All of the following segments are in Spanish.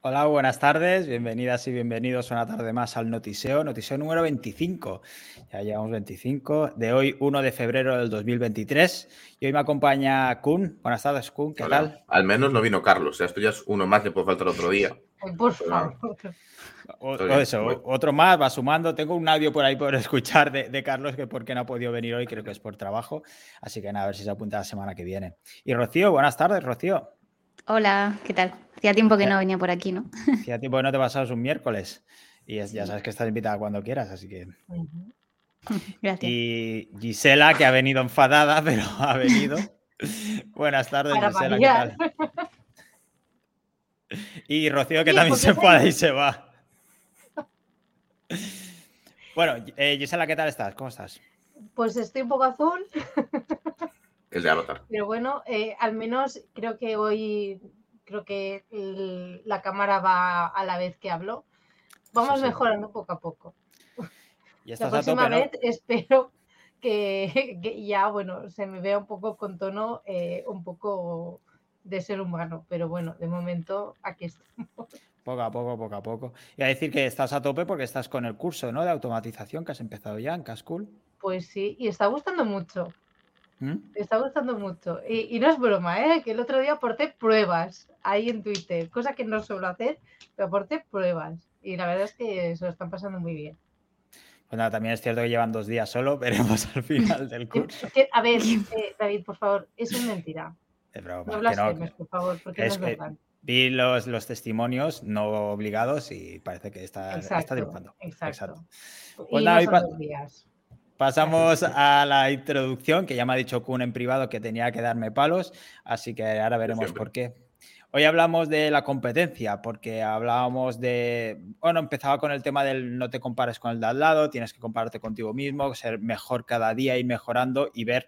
Hola, buenas tardes, bienvenidas y bienvenidos una tarde más al Notiseo, Notiseo número 25. Ya llevamos 25, de hoy 1 de febrero del 2023. Y hoy me acompaña Kun. Buenas tardes, Kun, ¿qué tal? Al menos no vino Carlos, esto ya es uno más, le puede faltar otro día. Por favor. O, eso, otro más, va sumando. Tengo un audio por ahí por escuchar de, de, Carlos que porque no ha podido venir hoy, creo que es por trabajo. Así que nada, a ver si se apunta la semana que viene. Y Rocío, buenas tardes, Rocío. Hola, ¿qué tal? Hacía tiempo que no venía por aquí, ¿no? Hacía tiempo que no te pasabas un miércoles. Y es, ya sabes que estás invitada cuando quieras, así que. Gracias. Y Gisela, que ha venido enfadada, pero ha venido. Buenas tardes, Para Gisela. ¿qué tal? Y Rocío, que Sí, también se enfada y se va. Bueno, eh, Gisela, ¿qué tal estás? ¿Cómo estás? Pues estoy un poco azul, Es de Avatar. pero bueno, eh, al menos creo que hoy, creo que el- la cámara va a la vez que hablo. Vamos Sí, sí. mejorando poco a poco. Y La próxima tope, ¿no? vez espero que, que ya, bueno, se me vea un poco con tono, eh, un poco de ser humano, pero bueno, de momento aquí estamos. Poco a poco, poco a poco. Y a decir que estás a tope porque estás con el curso, ¿no? De automatización que has empezado ya en Cascool. Pues sí, y está gustando mucho. ¿Mm? Está gustando mucho. Y, y no es broma, ¿eh? que el otro día aporté pruebas ahí en Twitter, cosa que no suelo hacer, pero aporté pruebas. Y la verdad es que se lo están pasando muy bien. Pues nada, también es cierto que llevan dos días solo, veremos al final del curso. a ver, eh, David, por favor, eso es mentira. Es broma, No que no, blasfemes, por favor, porque es no es que- verdad. Vi los, los testimonios no obligados y parece que está, está Exacto, triunfando. exacto. Pues nada, pa-. Pasamos a la introducción, que ya me ha dicho Kun en privado que tenía que darme palos, así que ahora veremos por qué. Hoy hablamos de la competencia, porque hablábamos de, bueno, empezaba con el tema del no te compares con el de al lado, tienes que compararte contigo mismo, ser mejor cada día, ir mejorando y ver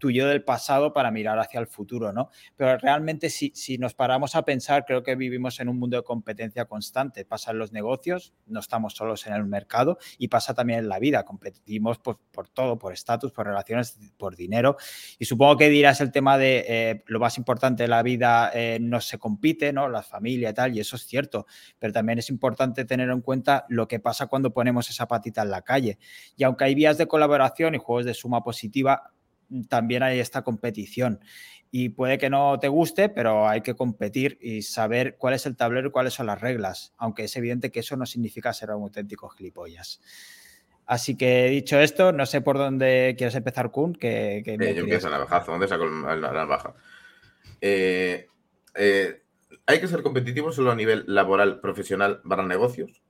tu yo del pasado para mirar hacia el futuro, ¿no? Pero realmente si, si nos paramos a pensar, creo que vivimos en un mundo de competencia constante. Pasa en los negocios, no estamos solos en el mercado y pasa también en la vida. Competimos por, por todo, por estatus, por relaciones, por dinero. Y supongo que dirás el tema de eh, lo más importante de la vida eh, no se compite, ¿no? La familia y tal, y eso es cierto. Pero también es importante tener en cuenta lo que pasa cuando ponemos esa patita en la calle. Y aunque hay vías de colaboración y juegos de suma positiva, también hay esta competición. Y puede que no te guste, pero hay que competir y saber cuál es el tablero y cuáles son las reglas, aunque es evidente que eso no significa ser un auténtico gilipollas. Así que dicho esto, no sé por dónde quieres empezar, Kun. Que, Eh, yo empiezo a navajazo. ¿Dónde saco la, navaja? Eh, eh, hay que ser competitivo solo a nivel laboral, profesional, barra negocios,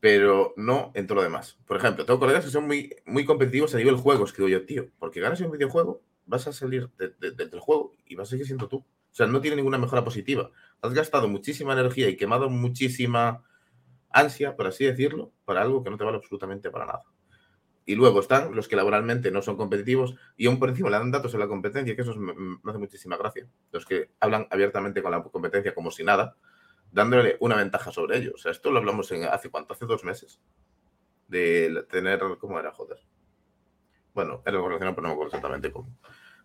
pero no en todo lo demás. Por ejemplo, tengo colegas que son muy, muy competitivos a nivel juegos, que yo, tío, porque ganas un videojuego, vas a salir de- de- de- del juego y vas a seguir siendo tú. O sea, no tiene ninguna mejora positiva. Has gastado muchísima energía y quemado muchísima ansia, por así decirlo, para algo que no te vale absolutamente para nada. Y luego están los que laboralmente no son competitivos y aún por encima le dan datos en la competencia, que eso es- me, me hace muchísima gracia. Los que hablan abiertamente con la competencia como si nada, dándole una ventaja sobre ellos. Esto lo hablamos hace cuánto, hace dos meses. De tener, ¿cómo era? Joder. Bueno, era relacionado, pero no me acuerdo exactamente cómo.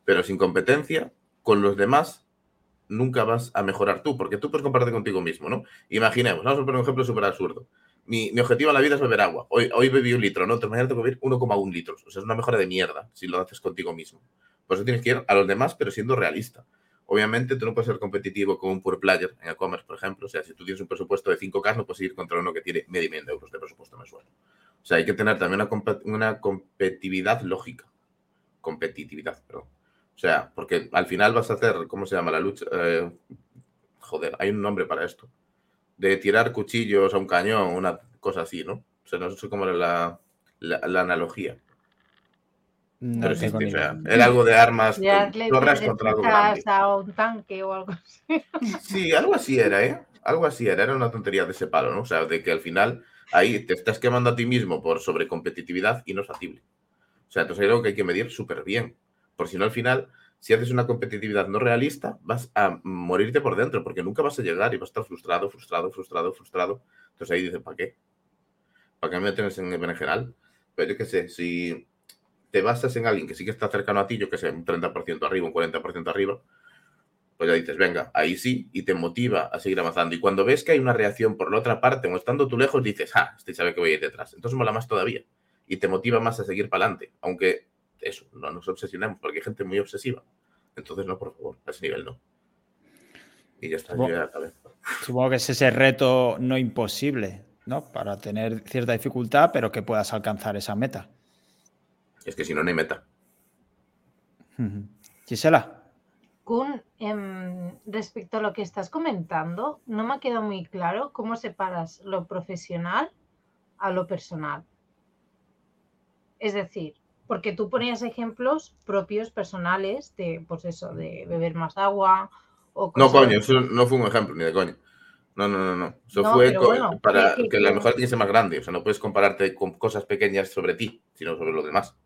Pero sin competencia, con los demás, nunca vas a mejorar tú, porque tú puedes compararte contigo mismo, ¿no? Imaginemos, vamos a poner un ejemplo súper absurdo. Mi, mi objetivo en la vida es beber agua. Hoy, hoy bebí un litro, ¿no? Entonces mañana tengo que beber 1,1 litros. O sea, es una mejora de mierda si lo haces contigo mismo. Por eso tienes que ir a los demás, pero siendo realista. Obviamente, tú no puedes ser competitivo con un pure player en e-commerce, por ejemplo. O sea, si tú tienes un presupuesto de 5K, no puedes ir contra uno que tiene medio millón de euros de presupuesto mensual. O sea, hay que tener también una, una competitividad lógica. Competitividad, perdón. O sea, porque al final vas a hacer, ¿cómo se llama la lucha? Eh, joder, hay un nombre para esto. De tirar cuchillos a un cañón, una cosa así, ¿no? O sea, no sé cómo era la, la analogía. No Pero idea. era algo de armas, torres contra algo grande. a un tanque o algo así. Sí, algo así era, ¿eh? Algo así era, era una tontería de ese palo, ¿no? O sea, de que al final ahí te estás quemando a ti mismo por sobrecompetitividad y no es factible. O sea, entonces hay algo que hay que medir súper bien. Por si no, al final, si haces una competitividad no realista, vas a morirte por dentro, porque nunca vas a llegar y vas a estar frustrado, frustrado, frustrado, frustrado. Entonces ahí dices, ¿para qué? ¿Para qué me tienes en el berenjenal? Pero yo qué sé, si te basas en alguien que sí que está cercano a ti, yo que sé, un 30% arriba, un 40% arriba, pues ya dices, venga, ahí sí, y te motiva a seguir avanzando. Y cuando ves que hay una reacción por la otra parte, o estando tú lejos, dices, ah, este sabe que voy a ir detrás. Entonces mola más todavía. Y te motiva más a seguir para adelante. Aunque eso, no nos obsesionemos, porque hay gente muy obsesiva. Entonces, no, por favor, a ese nivel no. Y ya está, Supongo, ya acabé. supongo que es ese reto no imposible, ¿no? Para tener cierta dificultad, pero que puedas alcanzar esa meta. Es que si no, no hay meta. Ujú. Gisela. Kun, em, respecto a lo que estás comentando, no me ha quedado muy claro cómo separas lo profesional a lo personal. Es decir, porque tú ponías ejemplos propios personales de, pues eso, de beber más agua o No, coño, eso no fue un ejemplo, ni de coño. No, no, no, no. Eso No, fue bueno, para que- que- que la mejor tiene que ser más grande. O sea, no puedes compararte con cosas pequeñas sobre ti, sino sobre los demás.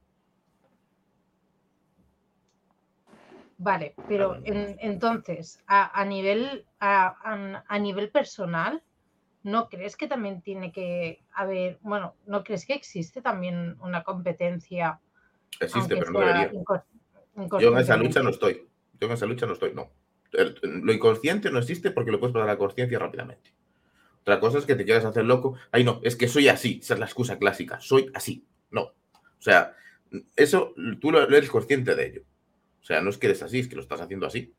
Vale, pero en- entonces, a, a nivel, a, a- nivel personal, ¿no crees que también tiene que haber, bueno, ¿no crees que existe también una competencia? Existe, pero no debería. Yo en esa lucha no estoy. Yo en esa lucha no estoy, no. Lo inconsciente no existe porque lo puedes pasar a la consciencia rápidamente. Otra cosa es que te quieras hacer loco. Ay, no, es que soy así. Esa es la excusa clásica. Soy así. No. O sea, eso tú lo eres consciente de ello. O sea, no es que eres así, es que lo estás haciendo así.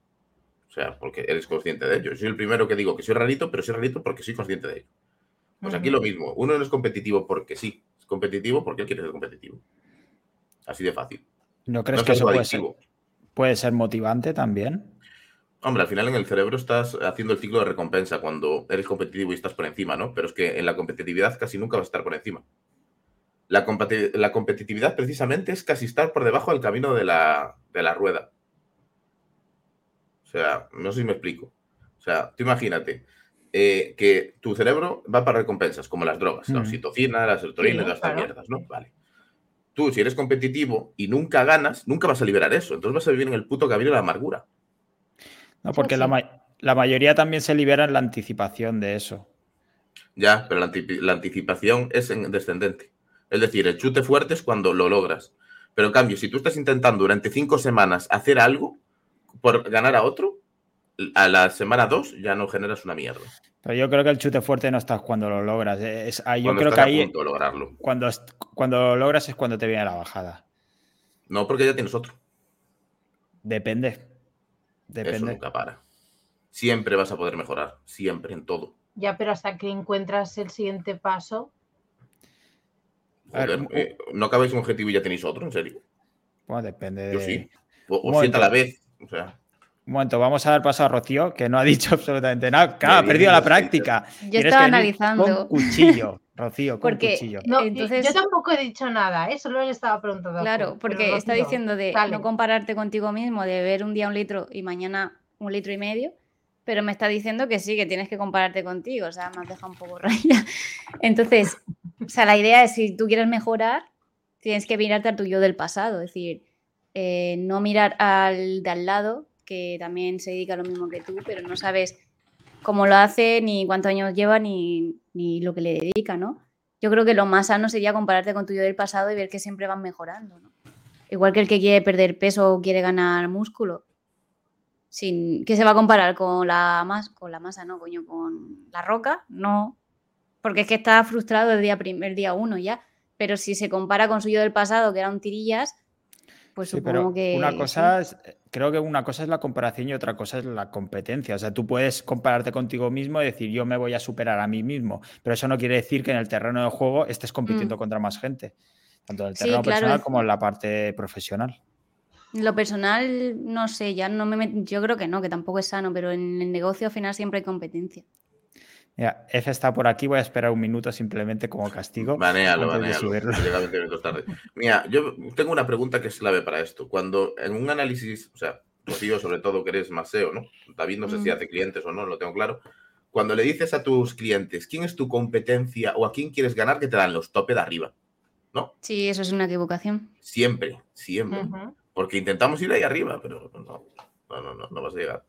O sea, porque eres consciente de ello. Yo soy el primero que digo que soy rarito, pero soy rarito porque soy consciente de ello. Pues aquí lo mismo. Uno no es competitivo porque sí. Es competitivo porque él quiere ser competitivo. Así de fácil. ¿No crees No que es eso puede ser, puede ser motivante también? Hombre, al final en el cerebro estás haciendo el ciclo de recompensa cuando eres competitivo y estás por encima, ¿no? Pero es que en la competitividad casi nunca vas a estar por encima. La, competi- la competitividad precisamente es casi estar por debajo del camino de la, de la rueda. O sea, no sé si me explico. O sea, tú imagínate eh, que tu cerebro va para recompensas, como las drogas, la oxitocina, la serotonina y todas estas claro. mierdas, ¿no? Vale. Tú, si eres competitivo y nunca ganas, nunca vas a liberar eso. Entonces vas a vivir en el puto camino de la amargura. No, porque La, ma- la mayoría también se libera en la anticipación de eso. Ya, pero la, la anticipación es en descendente. Es decir, el chute fuerte es cuando lo logras. Pero en cambio, si tú estás intentando durante cinco semanas hacer algo por ganar a otro, a la semana dos ya no generas una mierda. Pero yo creo que el chute fuerte no estás cuando lo logras. Es, ahí- yo Cuando creo estás que a ahí punto de lograrlo. cuando, cuando lo logras es cuando te viene la bajada. No, porque ya tienes otro. Depende. Eso Depende. nunca para. Siempre vas a poder mejorar. Siempre, en todo. Ya, pero hasta que encuentras el siguiente paso, Ver, eh, ¿No acabáis un objetivo y ya tenéis otro? ¿En serio? Bueno, depende Yo de- sí. O, Un o siete a la vez. O sea, Un momento, vamos a dar paso a Rocío, que no ha dicho absolutamente nada. Claro, ha perdido la práctica. Yo estaba analizando. Con cuchillo, Rocío, con Porque- cuchillo. no, y- Entonces- yo tampoco he dicho nada, ¿eh? solo le estaba preguntando. Claro, porque está diciendo de dale. no compararte contigo mismo, de beber un día un litro y mañana un litro y medio, pero me está diciendo que sí, que tienes que compararte contigo, o sea, me has dejado un poco raya. Entonces, o sea, la idea es si tú quieres mejorar, tienes que mirarte al tuyo del pasado, es decir, eh, no mirar al de al lado, que también se dedica a lo mismo que tú, pero no sabes cómo lo hace, ni cuántos años lleva, ni, ni lo que le dedica, ¿no? Yo creo que lo más sano sería compararte con tu yo del pasado y ver que siempre van mejorando, ¿no? Igual que el que quiere perder peso o quiere ganar músculo. Sin, ¿Qué se va a comparar con la, mas- con la masa? No, coño, con la roca, no. Porque es que está frustrado el día, prim- el día uno ya. Pero si se compara con su yo del pasado, que era un tirillas, pues Sí, supongo pero que. una sí. cosa es, creo que una cosa es la comparación y otra cosa es la competencia. O sea, tú puedes compararte contigo mismo y decir yo me voy a superar a mí mismo, pero eso no quiere decir que en el terreno de juego estés compitiendo Mm. contra más gente, tanto en el Sí, terreno claro, personal es- como en la parte profesional. Lo personal, no sé, ya no me met- yo creo que no, que tampoco es sano, pero en el negocio al final siempre hay competencia. Mira, F está por aquí, voy a esperar un minuto simplemente como castigo. Banealo, banealo. subirlo. Llega 20 minutos tarde. Mira, yo tengo una pregunta que es clave para esto. Cuando en un análisis, o sea, Rocío, sobre todo que eres más SEO, ¿no? David no sé si Mm. hace clientes o no, lo tengo claro. Cuando le dices a tus clientes quién es tu competencia o a quién quieres ganar, que te dan los tope de arriba. Sí, eso es una equivocación. Siempre, siempre. Porque intentamos ir ahí arriba, pero no, no, no, no, no vas a llegar.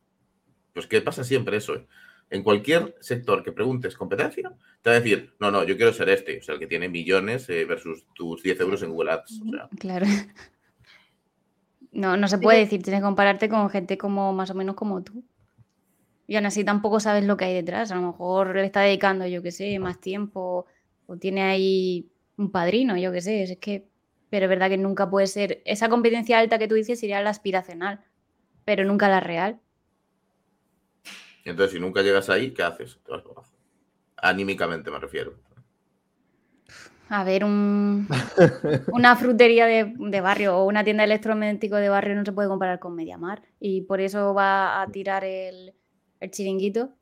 Pues que pasa siempre eso. ¿eh? En cualquier sector que preguntes competencia, te va a decir, no, no, yo quiero ser este, o sea, el que tiene millones eh, versus tus 10 euros en Google Ads. O sea, Claro. No, no se puede decir, tienes que compararte con gente como más o menos como tú. Y aún así tampoco sabes lo que hay detrás. A lo mejor le está dedicando, yo qué sé, más tiempo o tiene ahí un padrino, yo qué sé. Es que, pero es verdad que nunca puede ser. Esa competencia alta que tú dices sería la aspiracional, pero nunca la real. Entonces, si nunca llegas ahí, ¿qué haces? Te vas para abajo. Anímicamente me refiero. A ver, un- una frutería de, de barrio o una tienda de electrodoméstico de barrio no se puede comparar con Mediamar. Y por eso va a tirar el, el chiringuito.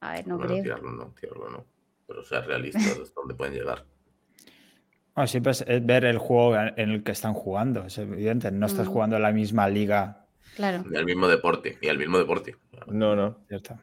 A ver, no bueno, creo. tirarlo no, tirarlo no. Pero sea realista hasta dónde pueden llegar. Bueno, siempre es, es ver el juego en el que están jugando, es evidente. No estás Mm. jugando en la misma liga, Claro. Ni al mismo deporte, ni al mismo deporte. No, no. ¿cierto?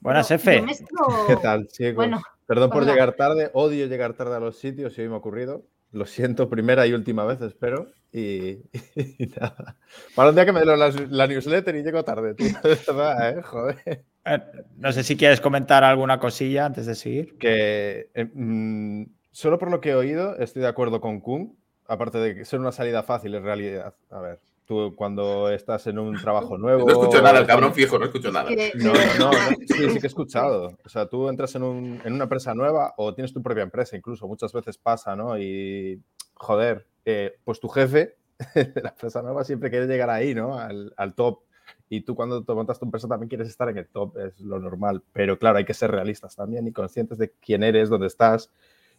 Buenas, Pero Efe. yo me esto- ¿Qué tal, chicos? Bueno, Perdón por hola. llegar tarde, odio llegar tarde a los sitios y hoy me ha ocurrido. Lo siento, primera y última vez, espero. Y, y nada. Para un día que me leo la, la newsletter y llego tarde, tío. De verdad, ¿eh? Joder. Eh, No sé si quieres comentar alguna cosilla antes de seguir. Que eh, mm, solo por lo que he oído, estoy de acuerdo con Kun. Aparte de que ser una salida fácil en realidad. A ver, tú cuando estás en un trabajo nuevo. No escucho nada, el cabrón fijo, no escucho nada. no, no, sí, sí que he escuchado. O sea, tú entras en, un- en una empresa nueva o tienes tu propia empresa, incluso muchas veces pasa, ¿no? Y, joder, eh, pues tu jefe de la empresa nueva siempre quiere llegar ahí, ¿no? Al, al top. Y tú cuando te montas tu empresa también quieres estar en el top, es lo normal. Pero claro, hay que ser realistas también y conscientes de quién eres, dónde estás,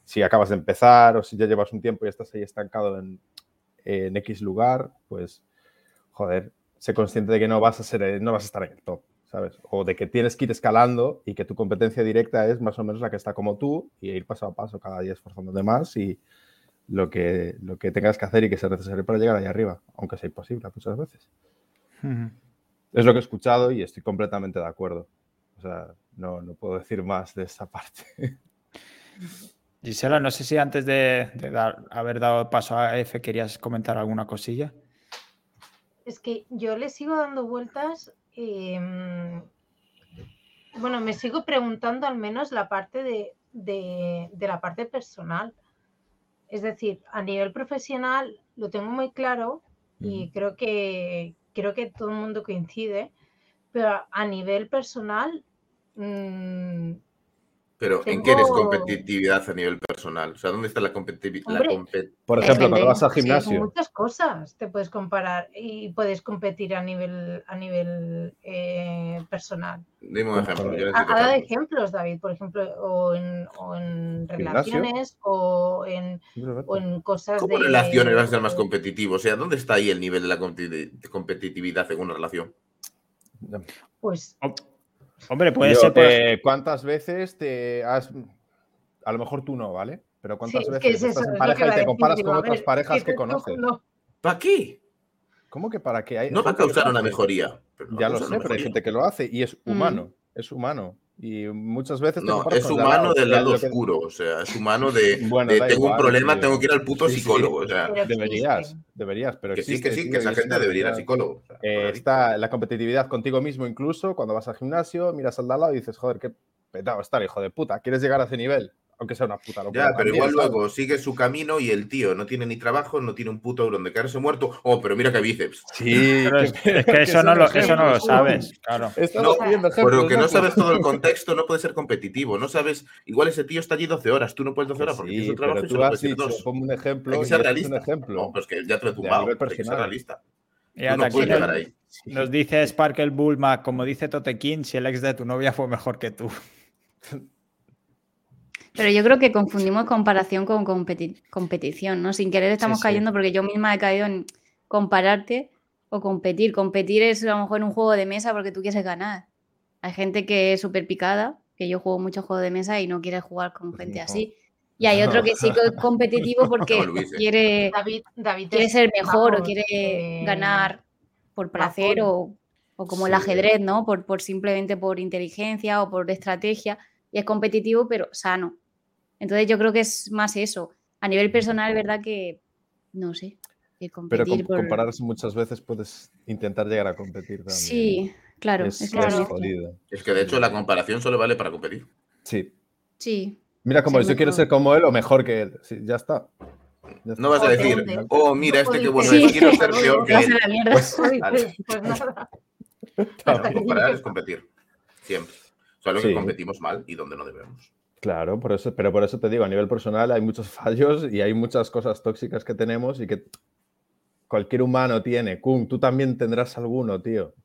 si acabas de empezar o si ya llevas un tiempo y estás ahí estancado en, en X lugar, pues, joder, sé consciente de que no vas a ser, no vas a estar en el top, ¿sabes? O de que tienes que ir escalando y que tu competencia directa es más o menos la que está como tú y ir paso a paso cada día esforzándote más y lo que, lo que tengas que hacer y que sea necesario para llegar ahí arriba, aunque sea imposible muchas veces. Ujú. Es lo que he escuchado y estoy completamente de acuerdo. O sea, no, no puedo decir más de esa parte. Gisela, no sé si antes de, de dar- haber dado paso a Efe querías comentar alguna cosilla. Es que yo le sigo dando vueltas. em, bueno, me sigo preguntando al menos la parte de, de- de la parte personal. Es decir, a nivel profesional lo tengo muy claro y creo que creo que todo el mundo coincide, pero a nivel personal mm, Pero, ¿en qué eres competitividad a nivel personal? O sea, ¿dónde está la competitividad? Hombre, Por ejemplo, cuando vas al sí, gimnasio, muchas cosas te puedes comparar y puedes competir a nivel a nivel eh, personal. Dime un ejemplo. yo Ha, dado ejemplos. David, por ejemplo, o en, o en relaciones o en, o en cosas ¿Cómo de... relaciones vas a ser más competitivo? O sea, ¿dónde está ahí el nivel de la competitividad en una relación? Pues Hombre, puede Yo ser. pues, ¿Cuántas veces te has... A lo mejor tú no, ¿vale? Pero ¿cuántas veces es estás es en pareja y a te comparas con a otras parejas es que no- conoces? no- ¿Para qué? ¿Cómo que para qué? Hay No para gente que causar una mejoría. Ya lo sé, pero hay gente que lo hace y es Mm. humano, es humano. Y muchas veces No, es humano del lado que- oscuro, o sea, es humano de, Bueno, de da tengo un problema, tío. tengo que ir al puto Sí, sí. psicólogo. O sea, pero Deberías, deberías, pero que sí, existe, que sí, tío, que esa es gente debería ir al psicólogo. o sea, Eh, está la competitividad contigo mismo incluso cuando vas al gimnasio, miras al de al lado y dices, joder, qué petado está, el hijo de puta. ¿Quieres llegar a ese nivel? Aunque sea una puta locura. Ya, pero también, igual ¿sabes? luego sigue su camino y el tío no tiene ni trabajo, no tiene un puto euro donde caerse muerto. Oh, pero mira qué bíceps. Sí, pero es, que- es que que eso, no lo, eso no lo sabes, claro. No, Pero que no sabes todo el contexto, no puedes ser competitivo. No sabes, igual ese tío está allí 12 horas, tú no puedes 12 horas porque Sí, tienes un trabajo pero y tú solo has puedes ir dicho, dos. ponme un ejemplo. Hay que y ser es realista. un ejemplo. No, pues que ya te lo he De tumbado. nivel Hay que ser personal. realista. Y Tú no puedes nos, llegar ahí. nos dice Sparkle Bullma, como dice Totequín, si el ex de tu novia fue mejor que tú. Pero yo creo que confundimos comparación con competi- competición, ¿no? Sin querer estamos sí. cayendo porque yo misma he caído en compararte o competir. Competir es a lo mejor un juego de mesa porque tú quieres ganar. Hay gente que es súper picada, que yo juego mucho juego de mesa y no quiere jugar con gente No. así. Y hay otro que sí que es competitivo porque No, eh. quiere, David, David quiere es, ser mejor o quiere eh, ganar por placer o, o como el ajedrez, ¿no? Por, por simplemente por inteligencia o por estrategia. Y es competitivo, pero sano. Entonces yo creo que es más eso. A nivel personal, verdad que, no sé, que Pero competir com- por... compararse muchas veces puedes intentar llegar a competir también. Sí, Claro, es, Claro. jodido. Es que de hecho la comparación solo vale para competir. Sí. Sí. Mira, como Sí, yo quiero ser como él o mejor que él. Sí, ya está. No vas a decir, oh, mira, este qué bueno Sí. es, quiero ser peor que él. la mierda. Pues, Pues, vale. pues nada. que Comparar es competir. Siempre. Solo que Sí. competimos mal y donde no debemos. Claro, por eso, pero por eso te digo, a nivel personal hay muchos fallos y hay muchas cosas tóxicas que tenemos y que cualquier humano tiene. Kun, tú también tendrás alguno, tío.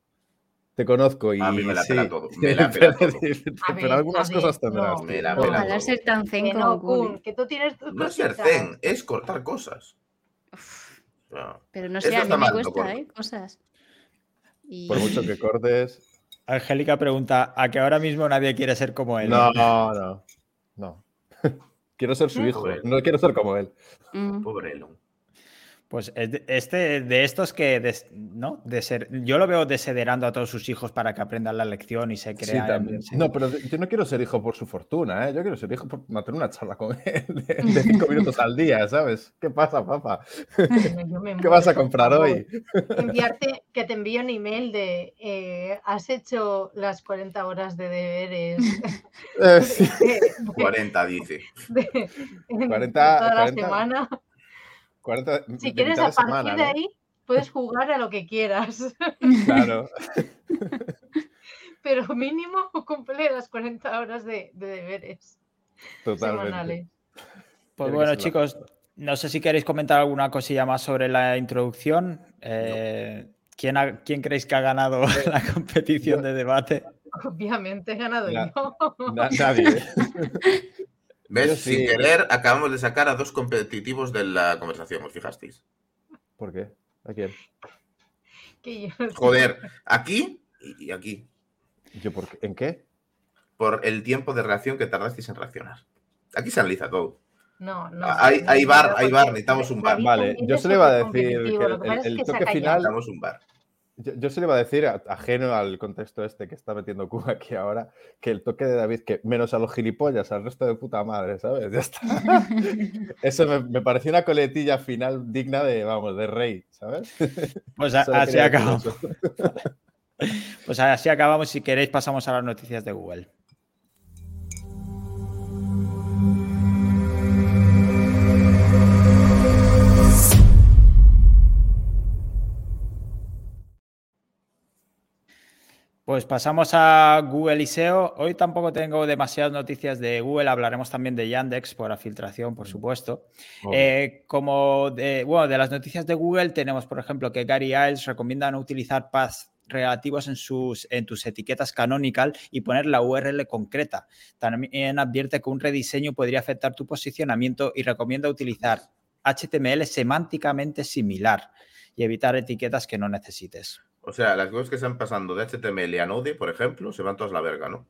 Te conozco y A mí me la sí. pela todo, me la pela todo. Pero ver, algunas ver, cosas tendrás. no. Me la no. pela Ojalá todo. ser tan zen Que como no, Kun. Que tú tienes tus No es ser zen, es cortar cosas. Uf, Pero no Eso sé, a mí me mal, cuesta. ¿eh? Cosas. Y... Por mucho que cortes. Angélica pregunta, ¿a que ahora mismo nadie quiere ser como él? No, no, no. quiero ser su hijo, no quiero ser como él. Mm. pobre Elon. Pues este de estos que des- no de ser, yo lo veo desederando a todos sus hijos para que aprendan la lección y se Sí, crean. también. se- No, pero yo no quiero ser hijo por su fortuna, ¿eh? Yo quiero ser hijo por mantener una charla con él de, de cinco minutos al día, ¿sabes? ¿Qué pasa, papá? ¿Qué vas a comprar hoy? Enviarte, que te envíe un email de eh, has hecho las 40 horas de deberes Eh, sí. de, 40 dice. de- en 40, toda la 40. semana. 40 Si quieres, a partir semana, de ¿no? ahí, puedes jugar a lo que quieras. Claro. Pero mínimo cumple las 40 horas de, de deberes Totalmente. semanales. Pues bueno, chicos, no sé si queréis comentar alguna cosilla más sobre la introducción. Eh, ¿quién, ha- quién creéis que ha ganado la competición de debate? Obviamente he ganado Na- yo. Na- nadie. ¿Ves? Sin querer, acabamos de sacar a dos competitivos de la conversación, ¿os fijasteis? ¿Por qué? ¿A quién? Que yo- Joder, aquí y aquí. ¿Yo por qué? ¿En qué? Por el tiempo de reacción que tardasteis en reaccionar. Aquí se analiza todo. No, no. Ah, hay- hay bar, hay bar, necesitamos un bar. Vale, yo se le iba a decir que lo el- toque final- Necesitamos un bar. Yo, yo se le iba a decir, a- ajeno al contexto este que está metiendo Cuba aquí ahora, que el toque de David, que menos a los gilipollas, al resto de puta madre, ¿sabes? Ya está. Eso me, me pareció una coletilla final digna de, vamos, de rey, ¿sabes? Pues a- así acabamos. Pues así acabamos. Si queréis, pasamos a las noticias de Google. Pues pasamos a Google y SEO. Hoy tampoco tengo demasiadas noticias de Google. Hablaremos también de Yandex por la filtración, por supuesto. Eh, como de, bueno, de las noticias de Google tenemos, por ejemplo, que Gary Iles recomienda no utilizar paths relativos en, sus, en tus etiquetas canonical y poner la URL concreta. También advierte que un rediseño podría afectar tu posicionamiento y recomienda utilizar HTML semánticamente similar y evitar etiquetas que no necesites. O sea, las cosas que están pasando de HTML a Node, por ejemplo, se van todas a la verga, ¿no?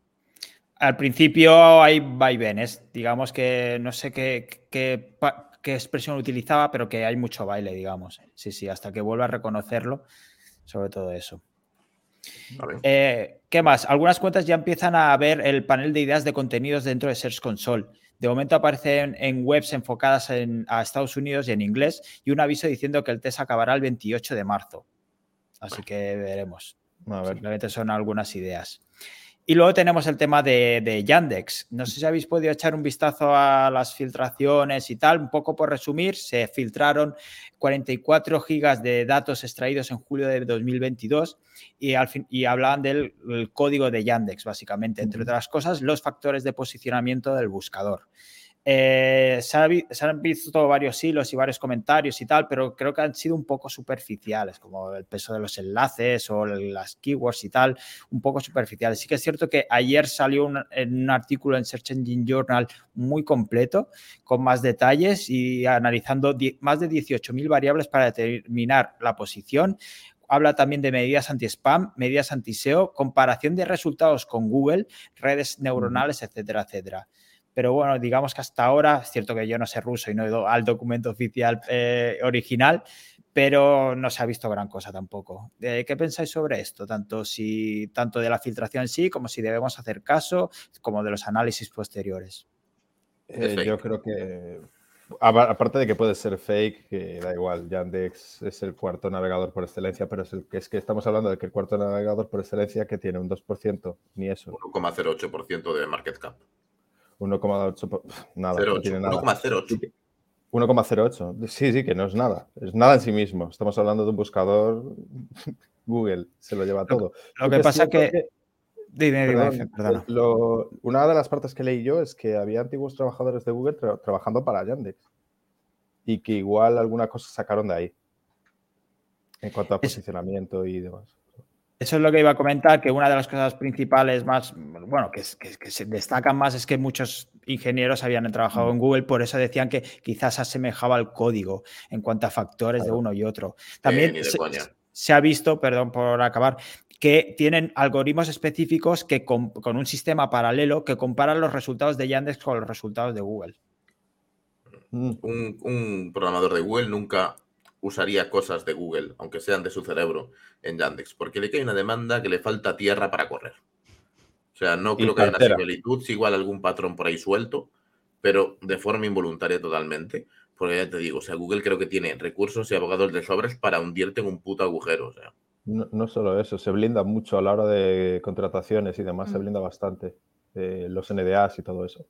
Al principio hay vaivenes, digamos que no sé qué, qué, expresión utilizaba, pero que hay mucho baile, digamos. Sí, sí, hasta que vuelva a reconocerlo, sobre todo eso. Vale. Eh, ¿Qué más? Algunas cuentas ya empiezan a ver el panel de ideas de contenidos dentro de Search Console. De momento aparecen en webs enfocadas en, a Estados Unidos y en inglés y un aviso diciendo que el test acabará el 28 de marzo. Así que veremos. A ver. Simplemente son algunas ideas. Y luego tenemos el tema de, de Yandex. No sé si habéis podido echar un vistazo a las filtraciones y tal. Un poco por resumir, se filtraron 44 gigas de datos extraídos en julio de 2022 y, al fin, y hablaban del el código de Yandex, básicamente. Entre otras cosas, los factores de posicionamiento del buscador. Eh, se, ha vi- se han visto varios hilos y varios comentarios y tal, pero creo que han sido un poco superficiales, como el peso de los enlaces o las keywords y tal, un poco superficiales. Sí que es cierto que ayer salió un, un artículo en Search Engine Journal muy completo, con más detalles y analizando más de 18.000 variables para determinar la posición. Habla también de medidas anti-spam, medidas anti-SEO, comparación de resultados con Google, redes neuronales, etcétera, etcétera. Pero bueno, digamos que hasta ahora, es cierto que yo no sé ruso y no he ido al documento oficial eh, original, pero no se ha visto gran cosa tampoco. Eh, ¿Qué pensáis sobre esto? Tanto, si, tanto de la filtración en sí, como si debemos hacer caso, como de los análisis posteriores. Eh, yo creo que Apa- Aparte de que puede ser fake, que da igual, Yandex es el cuarto navegador por excelencia, pero es, el, que es que estamos hablando de que el cuarto navegador por excelencia que tiene un 2%, ni eso, 1,08% de market cap. 1,8, po- nada, no 0,8. tiene nada. 1,08. 1,08, sí, sí, que no es nada, es nada en sí mismo. Estamos hablando de un buscador, Google se lo lleva todo. Lo que pasa cierto que. Dime, dime, Perdón, perdona. lo- una de las partes que leí yo es que había antiguos trabajadores de Google tra- trabajando para Yandex y que igual alguna cosa sacaron de ahí en cuanto a Es- posicionamiento y demás. Eso es lo que iba a comentar, que una de las cosas principales más, bueno, que, es- que- que se destacan más es que muchos ingenieros habían trabajado en Google, por eso decían que quizás asemejaba al código en cuanto a factores de uno y otro. También de se, ha visto, perdón por acabar, que tienen algoritmos específicos que con, con un sistema paralelo que comparan los resultados de Yandex con los resultados de Google. Mm, Un, un programador de Google nunca usaría cosas de Google, aunque sean de su cerebro, en Yandex, porque le cae una demanda que le falta tierra para correr. O sea, no creo que haya una similitud, si igual algún patrón por ahí suelto, pero de forma involuntaria totalmente. Porque ya te digo, o sea, Google creo que tiene recursos y abogados de sobres para hundirte en un puto agujero. O sea, No, no solo eso, se blinda mucho a la hora de contrataciones y demás, se Mm. blinda bastante. eh, los NDAs y todo eso.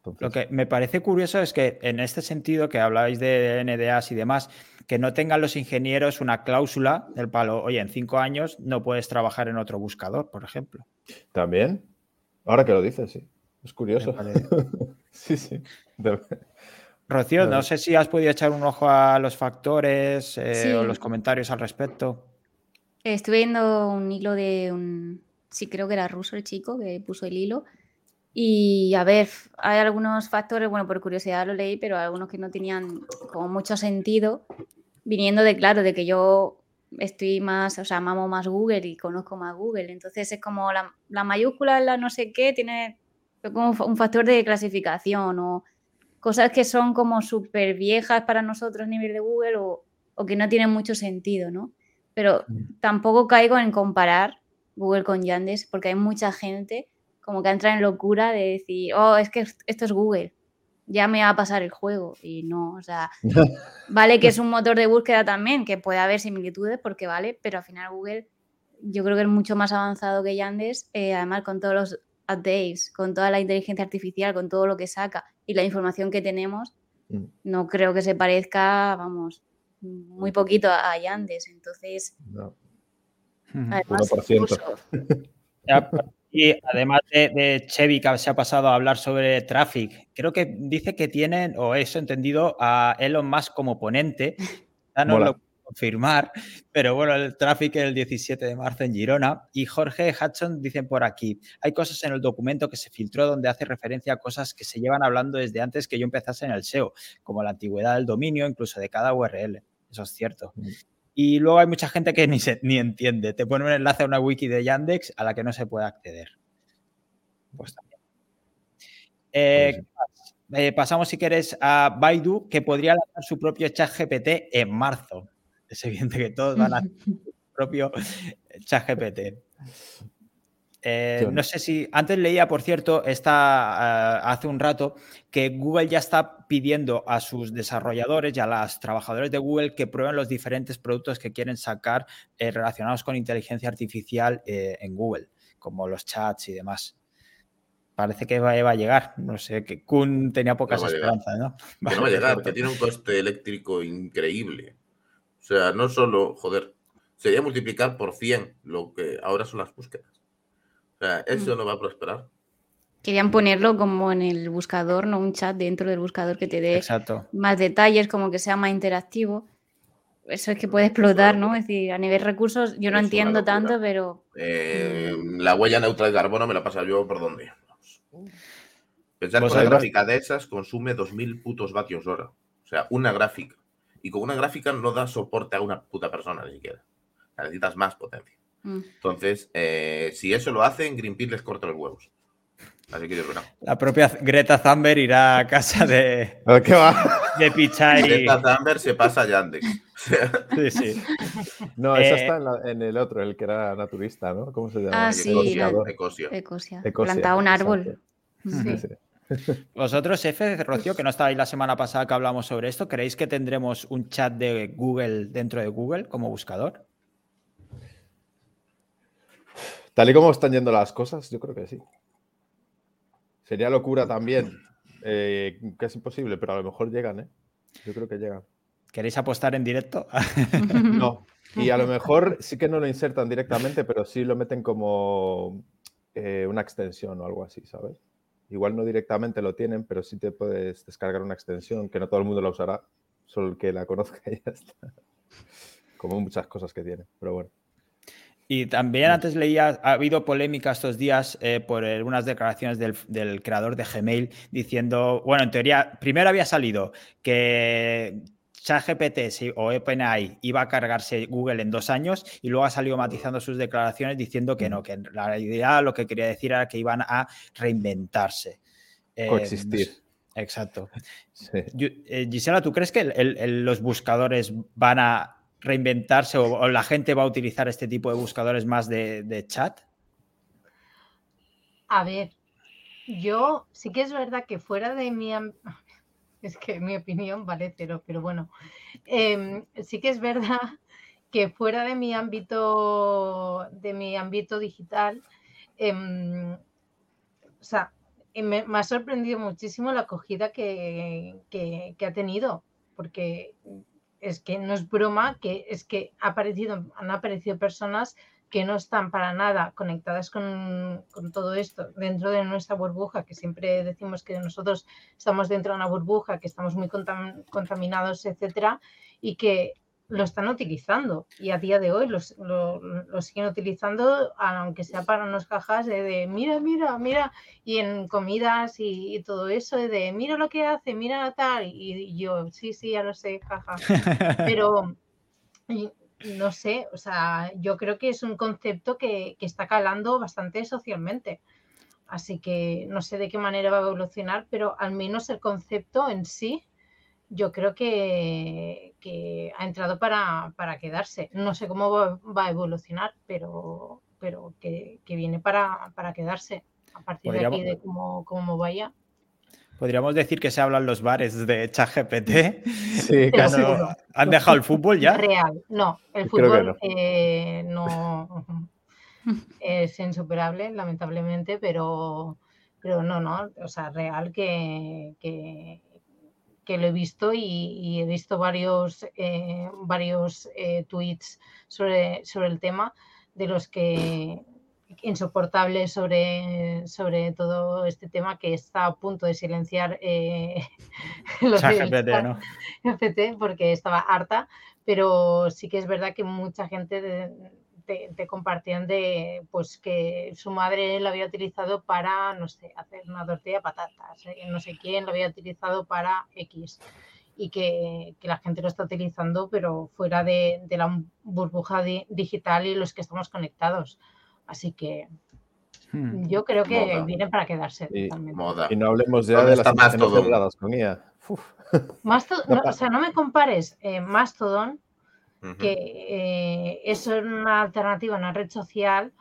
Entonces, Lo que me parece curioso es que en este sentido que habláis de NDAs y demás, que no tengan los ingenieros una cláusula del palo, oye, en cinco años no puedes trabajar en otro buscador, por ejemplo. También, ahora que lo dices, sí. Es curioso. Sí, sí. De- Rocío, no sé si has podido echar un ojo a los factores eh, Sí. o los comentarios al respecto. Estuve viendo un hilo de un. Sí, creo que era ruso el chico que puso el hilo. Y a ver, hay algunos factores, bueno, por curiosidad lo leí, pero algunos que no tenían como mucho sentido, viniendo de claro, de que yo estoy más, o sea, mamo más Google y conozco más Google. Entonces es como la, la mayúscula, la no sé qué, tiene como un factor de clasificación o cosas que son como súper viejas para nosotros a nivel de Google o, o que no tienen mucho sentido, ¿no? Pero tampoco caigo en comparar Google con Yandex porque hay mucha gente como que entra en locura de decir, oh, es que esto es Google, ya me va a pasar el juego. Y no, o sea, vale que es un motor de búsqueda también, que puede haber similitudes porque vale, pero al final Google yo creo que es mucho más avanzado que Yandex, eh, además con todos los updates, con toda la inteligencia artificial, con todo lo que saca y la información que tenemos, Mm. no creo que se parezca, vamos, muy poquito a, a Yandex. Entonces, no. además, 1%. Y además de, de Chevy, que se ha pasado a hablar sobre Traffic, creo que dice que tienen, o eso entendido, a Elon Musk como ponente. Ya no lo puedo confirmar, pero bueno, el Traffic el 17 de marzo en Girona. Y Jorge Hudson dicen por aquí, hay cosas en el documento que se filtró donde hace referencia a cosas que se llevan hablando desde antes que yo empezase en el SEO, como la antigüedad del dominio, incluso de cada URL. Eso es cierto. Y luego hay mucha gente que ni, se, ni entiende. Te pone un enlace a una wiki de Yandex a la que no se puede acceder. Pues también. Eh, Pues. Eh, pasamos, si quieres, a Baidu, que podría lanzar su propio chat GPT en marzo. Es evidente que todos van a hacer su propio chat GPT. Eh, no sé si antes leía, por cierto, esta, eh, hace un rato que Google ya está pidiendo a sus desarrolladores y a los trabajadores de Google que prueben los diferentes productos que quieren sacar eh, relacionados con inteligencia artificial eh, en Google, como los chats y demás. Parece que va, va a llegar. No sé, que Kuhn tenía pocas esperanzas, ¿no? Que no va a llegar, que tiene un coste eléctrico increíble. O sea, no solo, joder, sería multiplicar por 100 lo que ahora son las búsquedas. O sea, eso no va a prosperar. Querían ponerlo como en el buscador, no un chat dentro del buscador que te dé Exacto. más detalles, como que sea más interactivo. Eso es que puede explotar, ¿no? Es decir, a nivel recursos, yo no Es una entiendo tanto, pero Eh, la huella neutral de carbono me la pasa yo por dónde. Pensar Pues que una además- gráfica de esas consume 2000 putos vatios hora. O sea, una gráfica. Y con una gráfica no da soporte a una puta persona ni siquiera. O sea, necesitas más potencia. Mm, Entonces, eh, si eso lo hacen, Greenpeace les corta los huevos. Así que yo creo que no. La propia Greta Thunberg irá a casa de, ¿Qué va? de Pichai. Greta Thunberg se pasa a Yandex. Sí, sí. No, esa Eh, está en, la- en el otro, el que era naturista, ¿no? ¿Cómo se llama? Ah, sí, ecosiador. Ecosia. Ecosia. Ecosia, Plantaba un árbol. Mm. Sí, sí. Vosotros, F, Rocío, que no estabais la semana pasada que hablamos sobre esto, ¿creéis que tendremos un chat de Google dentro de Google como buscador? Tal y como están yendo las cosas, yo creo que sí. Sería locura también, eh, que es imposible, pero a lo mejor llegan, ¿eh? Yo creo que llegan. ¿Queréis apostar en directo? no. Y a lo mejor sí que no lo insertan directamente, pero sí lo meten como eh, una extensión o algo así, ¿sabes? Igual no directamente lo tienen, pero sí te puedes descargar una extensión que no todo el mundo la usará, solo el que la conozca y ya está. Como muchas cosas que tiene, pero bueno. Y también antes leía, ha habido polémica estos días eh, por unas declaraciones del, creador de Gmail diciendo, bueno, en teoría, primero había salido que ChatGPT o OpenAI iba a cargarse Google en dos años y luego ha salido matizando sus declaraciones diciendo que no, que en realidad lo que quería decir era que iban a reinventarse. Eh, Coexistir. exacto. Eh, Gisela, ¿tú crees que los buscadores van a reinventarse o, la gente va a utilizar este tipo de buscadores más de, chat? A ver, yo sí que es verdad que fuera de mi... Es que mi opinión vale pero bueno, em, sí que es verdad que fuera de mi ámbito, de mi ámbito digital, em, o sea, me, ha sorprendido muchísimo la acogida que, que ha tenido, porque es que no es broma, que es que aparecido, han aparecido personas que no están para nada conectadas con, todo esto dentro de nuestra burbuja, que siempre decimos que nosotros estamos dentro de una burbuja, que estamos muy contaminados, etcétera, y que lo están utilizando y a día de hoy los, lo, siguen utilizando, aunque sea para unos cajas de, mira, mira, mira, y en comidas y, todo eso, de mira lo que hace, mira tal, y, yo, sí, sí, ya lo sé, jaja. Pero no sé, o sea, yo creo que es un concepto que está calando bastante socialmente. Así que no sé de qué manera va a evolucionar, pero al menos el concepto en sí yo creo que, ha entrado para, quedarse. No sé cómo va, a evolucionar, pero, pero que, viene para, quedarse. A partir de aquí, de cómo, vaya. Podríamos decir que se hablan los bares de ChatGPT. Sí, ¿Han dejado el fútbol ya? Real, no. El fútbol no. Eh, no. es insuperable, lamentablemente, pero, pero no, no. O sea, real que, que que lo he visto y, he visto varios, eh, varios eh, tweets sobre, sobre el tema de los que insoportables sobre, sobre todo este tema que está a punto de silenciar eh, los ¿no? porque estaba harta, pero sí que es verdad que mucha gente de, te, compartían de pues que su madre la había utilizado para, no sé, hacer una tortilla de patatas, eh, no sé quién lo había utilizado para X y que, la gente lo está utilizando, pero fuera de, la burbuja digital y los que estamos conectados. Así que hmm. yo creo que vienen para quedarse. Y, y no hablemos ya de las Mastodon. con IA. o sea, no me compares eh, Mastodon que eh, es una alternativa, una red social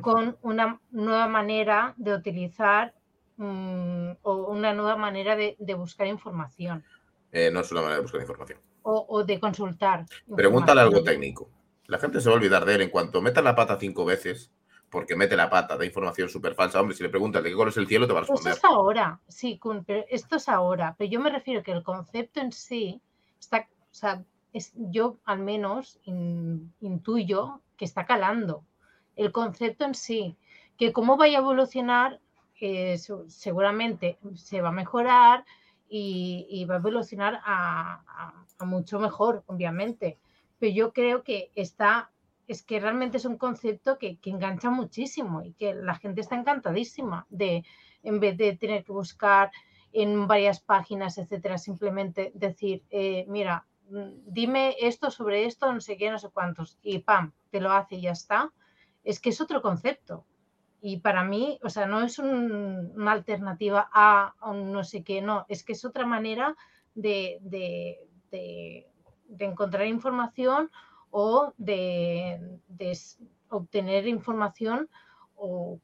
con una nueva manera de utilizar mm, o una nueva manera de, buscar información. Eh, no es una manera de buscar información. O, de consultar. Pregúntale algo técnico. La gente se va a olvidar de él en cuanto meta la pata cinco veces, porque mete la pata, da información súper falsa. Hombre, si le preguntas de qué color es el cielo, te va a responder. Esto es ahora, sí, pero esto es ahora. Pero yo me refiero que el concepto en sí está, o sea, yo al menos intuyo que está calando el concepto en sí, que cómo vaya a evolucionar, eh, seguramente se va a mejorar y, va a evolucionar a, mucho mejor, obviamente. Pero yo creo que está, es que realmente es un concepto que, engancha muchísimo y que la gente está encantadísima de, en vez de tener que buscar en varias páginas, etcétera, simplemente decir, eh, mira, dime esto sobre esto, no sé qué, no sé cuántos, y pam, te lo hace y ya está, es que es otro concepto. Y para mí, o sea, no es una alternativa a, un no sé qué, no, es que es otra manera de, encontrar información o de, obtener información o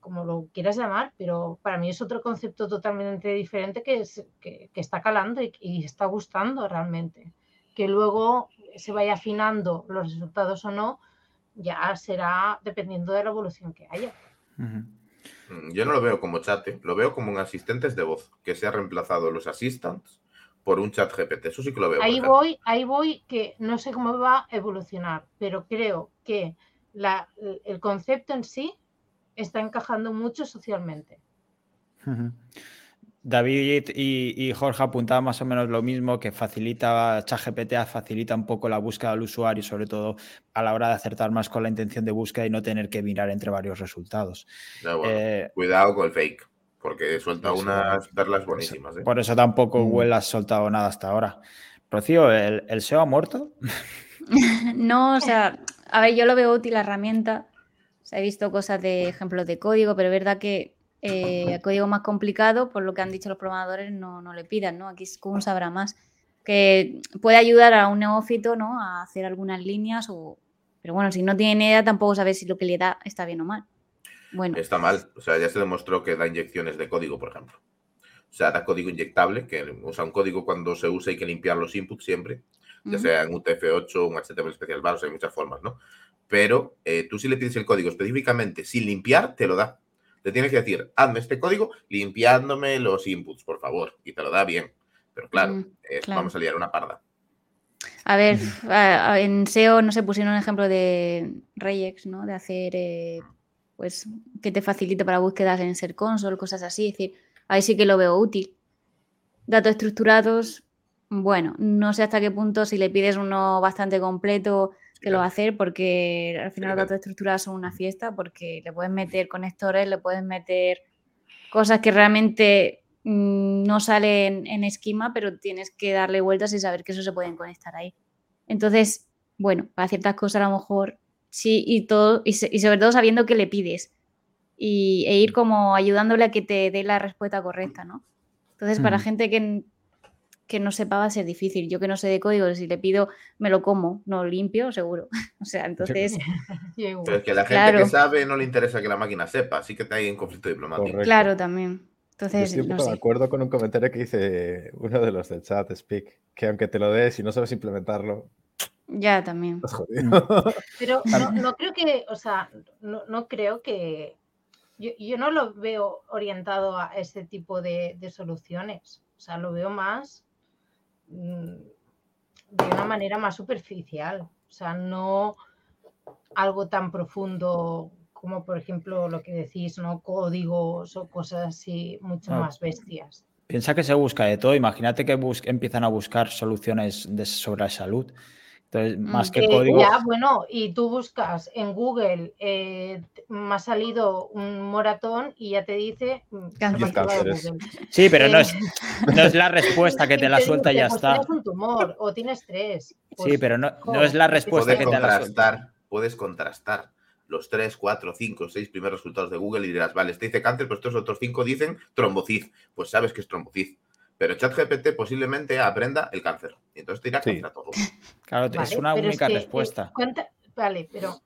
como lo quieras llamar, pero para mí es otro concepto totalmente diferente que, es, que, está calando y, está gustando realmente. Que luego se vaya afinando los resultados o no, ya será dependiendo de la evolución que haya. Mm, yo no lo veo como chat, ¿eh? lo veo como un asistente de voz, que se ha reemplazado los assistants por un chat GPT. Eso sí que lo veo. Ahí voy, ahí voy, que no sé cómo va a evolucionar, pero creo que la, el concepto en sí está encajando mucho socialmente. David y, Jorge apuntaban más o menos lo mismo, que facilita, ChatGPT facilita un poco la búsqueda del usuario, sobre todo a la hora de acertar más con la intención de búsqueda y no tener que mirar entre varios resultados. Eh, cuidado con el fake, porque suelta unas perlas buenísimas. ¿eh? Por eso tampoco mm. Google ha soltado nada hasta ahora. Rocío, ¿el, SEO ha muerto? no, o sea, a ver, yo lo veo útil la herramienta. he visto cosas de ejemplos de código, pero es verdad que eh, código más complicado, por lo que han dicho los programadores, no, no le pidan, ¿no? Aquí Scum sabrá más. Que puede ayudar a un neófito, ¿no? A hacer algunas líneas o... Pero bueno, si no tiene idea, tampoco sabe si lo que le da está bien o mal. Bueno. Está mal. O sea, ya se demostró que da inyecciones de código, por ejemplo. O sea, da código inyectable, que usa un código cuando se usa hay que limpiar los inputs siempre, ya sea en UTF-8 o un HTML especial bar, hay muchas formas, ¿no? Pero eh, tú si le pides el código específicamente sin limpiar, te lo da. Te tienes que decir, hazme este código limpiándome los inputs, por favor, y te lo da bien. Pero claro, mm, vamos a liar una parda. A ver, en SEO no se pusieron un ejemplo de Regex, ¿no? De hacer, eh, pues, que te facilite para búsquedas en Ser Console, cosas así. Es decir, ahí sí que lo veo útil. Datos estructurados, bueno, no sé hasta qué punto si le pides uno bastante completo que lo va a hacer porque al final los datos estructurados son una fiesta porque le puedes meter conectores, le puedes meter cosas que realmente mm, no salen en esquema, pero tienes que darle vueltas y saber que eso se pueden conectar ahí. Entonces, bueno, para ciertas cosas a lo mejor sí y todo, y, sobre todo sabiendo qué le pides y, e ir como ayudándole a que te dé la respuesta correcta, ¿no? Entonces, para gente que que no sepa va a ser difícil. Yo que no sé de código, si le pido, me lo como, no limpio, seguro. o sea, entonces. Pero es que la gente que sabe no le interesa que la máquina sepa, así que está ahí en conflicto diplomático. Claro, también. Entonces, Yo estoy de acuerdo con un comentario que dice uno de los del chat, Speak, que aunque te lo des y no sabes implementarlo. Ya, también. Pero no, creo que, o sea, no, creo que. Yo, yo, no lo veo orientado a ese tipo de, de soluciones. O sea, lo veo más Mm, de una manera más superficial, o sea, no algo tan profundo como por ejemplo lo que decís, ¿no? Códigos o cosas así mucho más bestias. Piensa que se busca de todo. Imagínate que empiezan a buscar soluciones de, sobre salud entonces, mm, más que, código. Ya, bueno, y tú buscas en Google, eh, me ha salido un moratón y ya te dice. Mm, sí, pero no, es, no es la respuesta que te la suelta y ya está. Tienes un tumor o tienes tres. sí, pues, pero no, no, es la respuesta que te la suelta. Puedes contrastar los tres, cuatro, cinco, seis primeros resultados de Google y dirás, vale, este dice cáncer, pero estos otros cinco dicen trombocid. Pues sabes que es trombocid. Pero ChatGPT posiblemente aprenda el cáncer. Y entonces te irá contra todo. Claro, es una única respuesta. vale, pero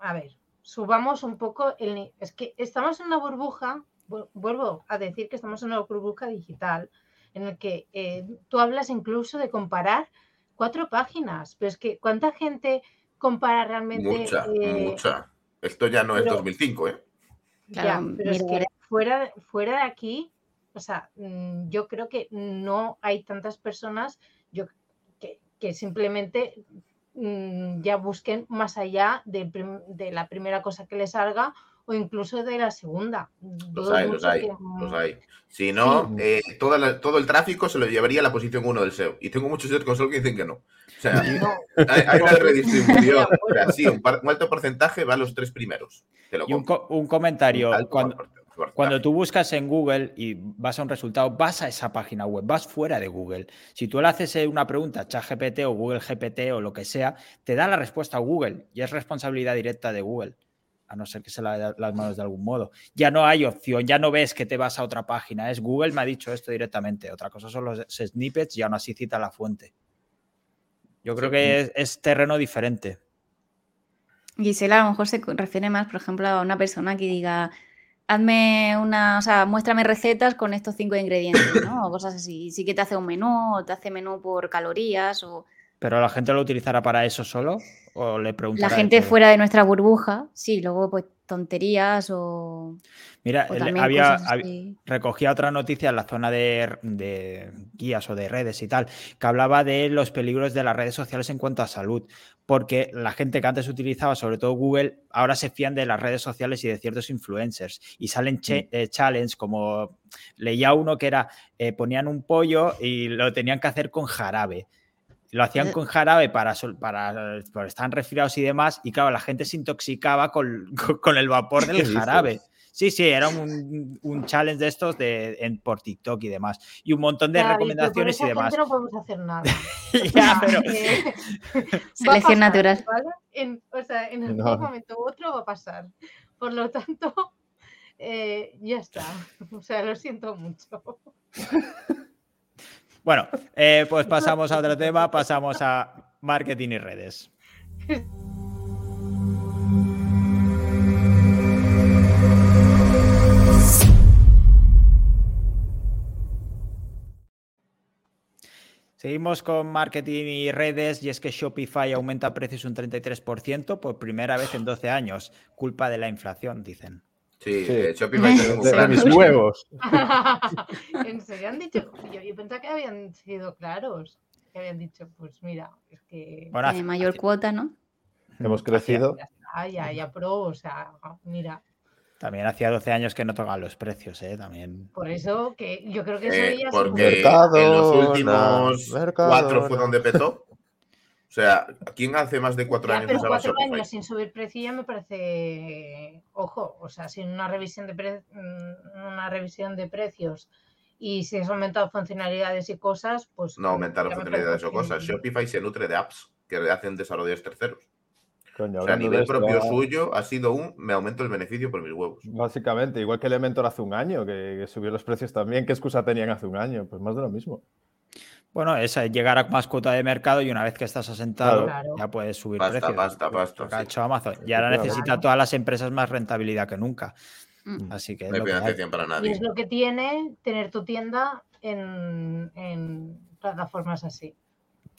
a ver, subamos un poco el. Es que estamos en una burbuja, vuelvo a decir que estamos en una burbuja digital, en el que eh, tú hablas incluso de comparar cuatro páginas. Pero es que, ¿cuánta gente compara realmente? Mucha, eh, mucha. Esto ya no es 2005, ¿eh? Ya, pero es que fuera, fuera de aquí o sea, mm, yo creo que no hay tantas personas yo, que, simplemente mm, ya busquen más allá de, la primera cosa que les salga o incluso de la segunda. Los hay, los hay, los hay. Si no, eh, todo el tráfico se lo llevaría a la posición 1 del SEO. Y tengo muchos de console que dicen que no. O sea, Hay, una redistribución. sí, un, alto porcentaje va a los tres primeros. y un, un comentario. Cuando, cuando tú buscas en Google y vas a un resultado, vas a esa página web, vas fuera de Google. Si tú le haces eh, una pregunta, ChatGPT o Google GPT o lo que sea, te da la respuesta a Google y es responsabilidad directa de Google, a no ser que se la dé las manos de algún modo. Ya no hay opción, ya no ves que te vas a otra página. Es Google me ha dicho esto directamente. Otra cosa son los snippets y aún así cita la fuente. Yo creo que es terreno diferente. Gisela a lo mejor se refiere más, por ejemplo, a una persona que diga hazme una, o sea, muéstrame recetas con estos cinco ingredientes, ¿no? O cosas así. Sí que te hace un menú, o te hace menú por calorías, o ¿Pero la gente lo utilizará para eso solo? ¿O le preguntará? la gente fuera de nuestra burbuja, sí, luego pues tonterías o, Mira, o le- también había, recogía otra noticia en la zona de, de guías o de redes y tal, que hablaba de los peligros de las redes sociales en cuanto a salud, porque la gente que antes utilizaba, sobre todo Google, ahora se fían de las redes sociales y de ciertos influencers y salen che- eh, challenge como leía uno que era eh, ponían un pollo y lo tenían que hacer con jarabe. Lo hacían Eh. con jarabe para, sol- para, para estar resfriados y demás, y claro, la gente se intoxicaba con, con- con el vapor ¿Qué del jarabe. Sí, sí, era un, un challenge de estos de, en, por TikTok y demás. Y un montón de recomendaciones y demás. gente no podemos hacer nada. Ya, pero- Eh, Selección natural. ¿vale? En, o sea, en algún No. momento u otro va a pasar. Por lo tanto, eh, ya está. O sea, lo siento mucho. Bueno, eh, pues pasamos a otro tema, pasamos a marketing y redes. Seguimos con marketing y redes y es que Shopify aumenta precios un 33% por primera vez en 12 años, culpa de la inflación, dicen. Sí, Sí. eh, Shopify De, de mis huevos. ¿En serio han dicho? Yo, yo pensaba que habían sido claros. Que habían dicho, pues mira, es que. Bueno, mayor hace- cuota, ¿no? Hemos crecido. Ya está, ya, ya pro, o sea, mira, También hacía 12 años que no tocaban los precios, ¿eh? También. por eso que yo creo que eso Eh, ya porque Mercado, en los no, últimos mercado, cuatro fue no. donde petó. O sea, ¿quién hace más de cuatro Ya, años pero cuatro Shopify? años sin subir precio ya me parece, ojo, o sea, sin una revisión de pre- mm, una revisión de precios y si has aumentado funcionalidades y cosas, pues No aumentaron funcionalidades o cosas. que- Shopify se nutre de apps que hacen desarrolladores terceros. Coño, O sea, a nivel esto, propio suyo ha sido un me aumento el beneficio por mis huevos. Básicamente, igual que Elementor hace un año, que, que subió los precios también. ¿Qué excusa tenían hace un año? Pues más de lo mismo. Bueno, es eh, llegar a más cuota de mercado y una vez que estás asentado, Claro. ya puedes subir Basta, precios. Lo que ha sí. hecho Amazon. Y ahora Efectivamente. necesita a todas las empresas más rentabilidad que nunca. Mm. Así que es No hay financiación para Y nadie. es lo que tiene tener tu tienda en, en plataformas así.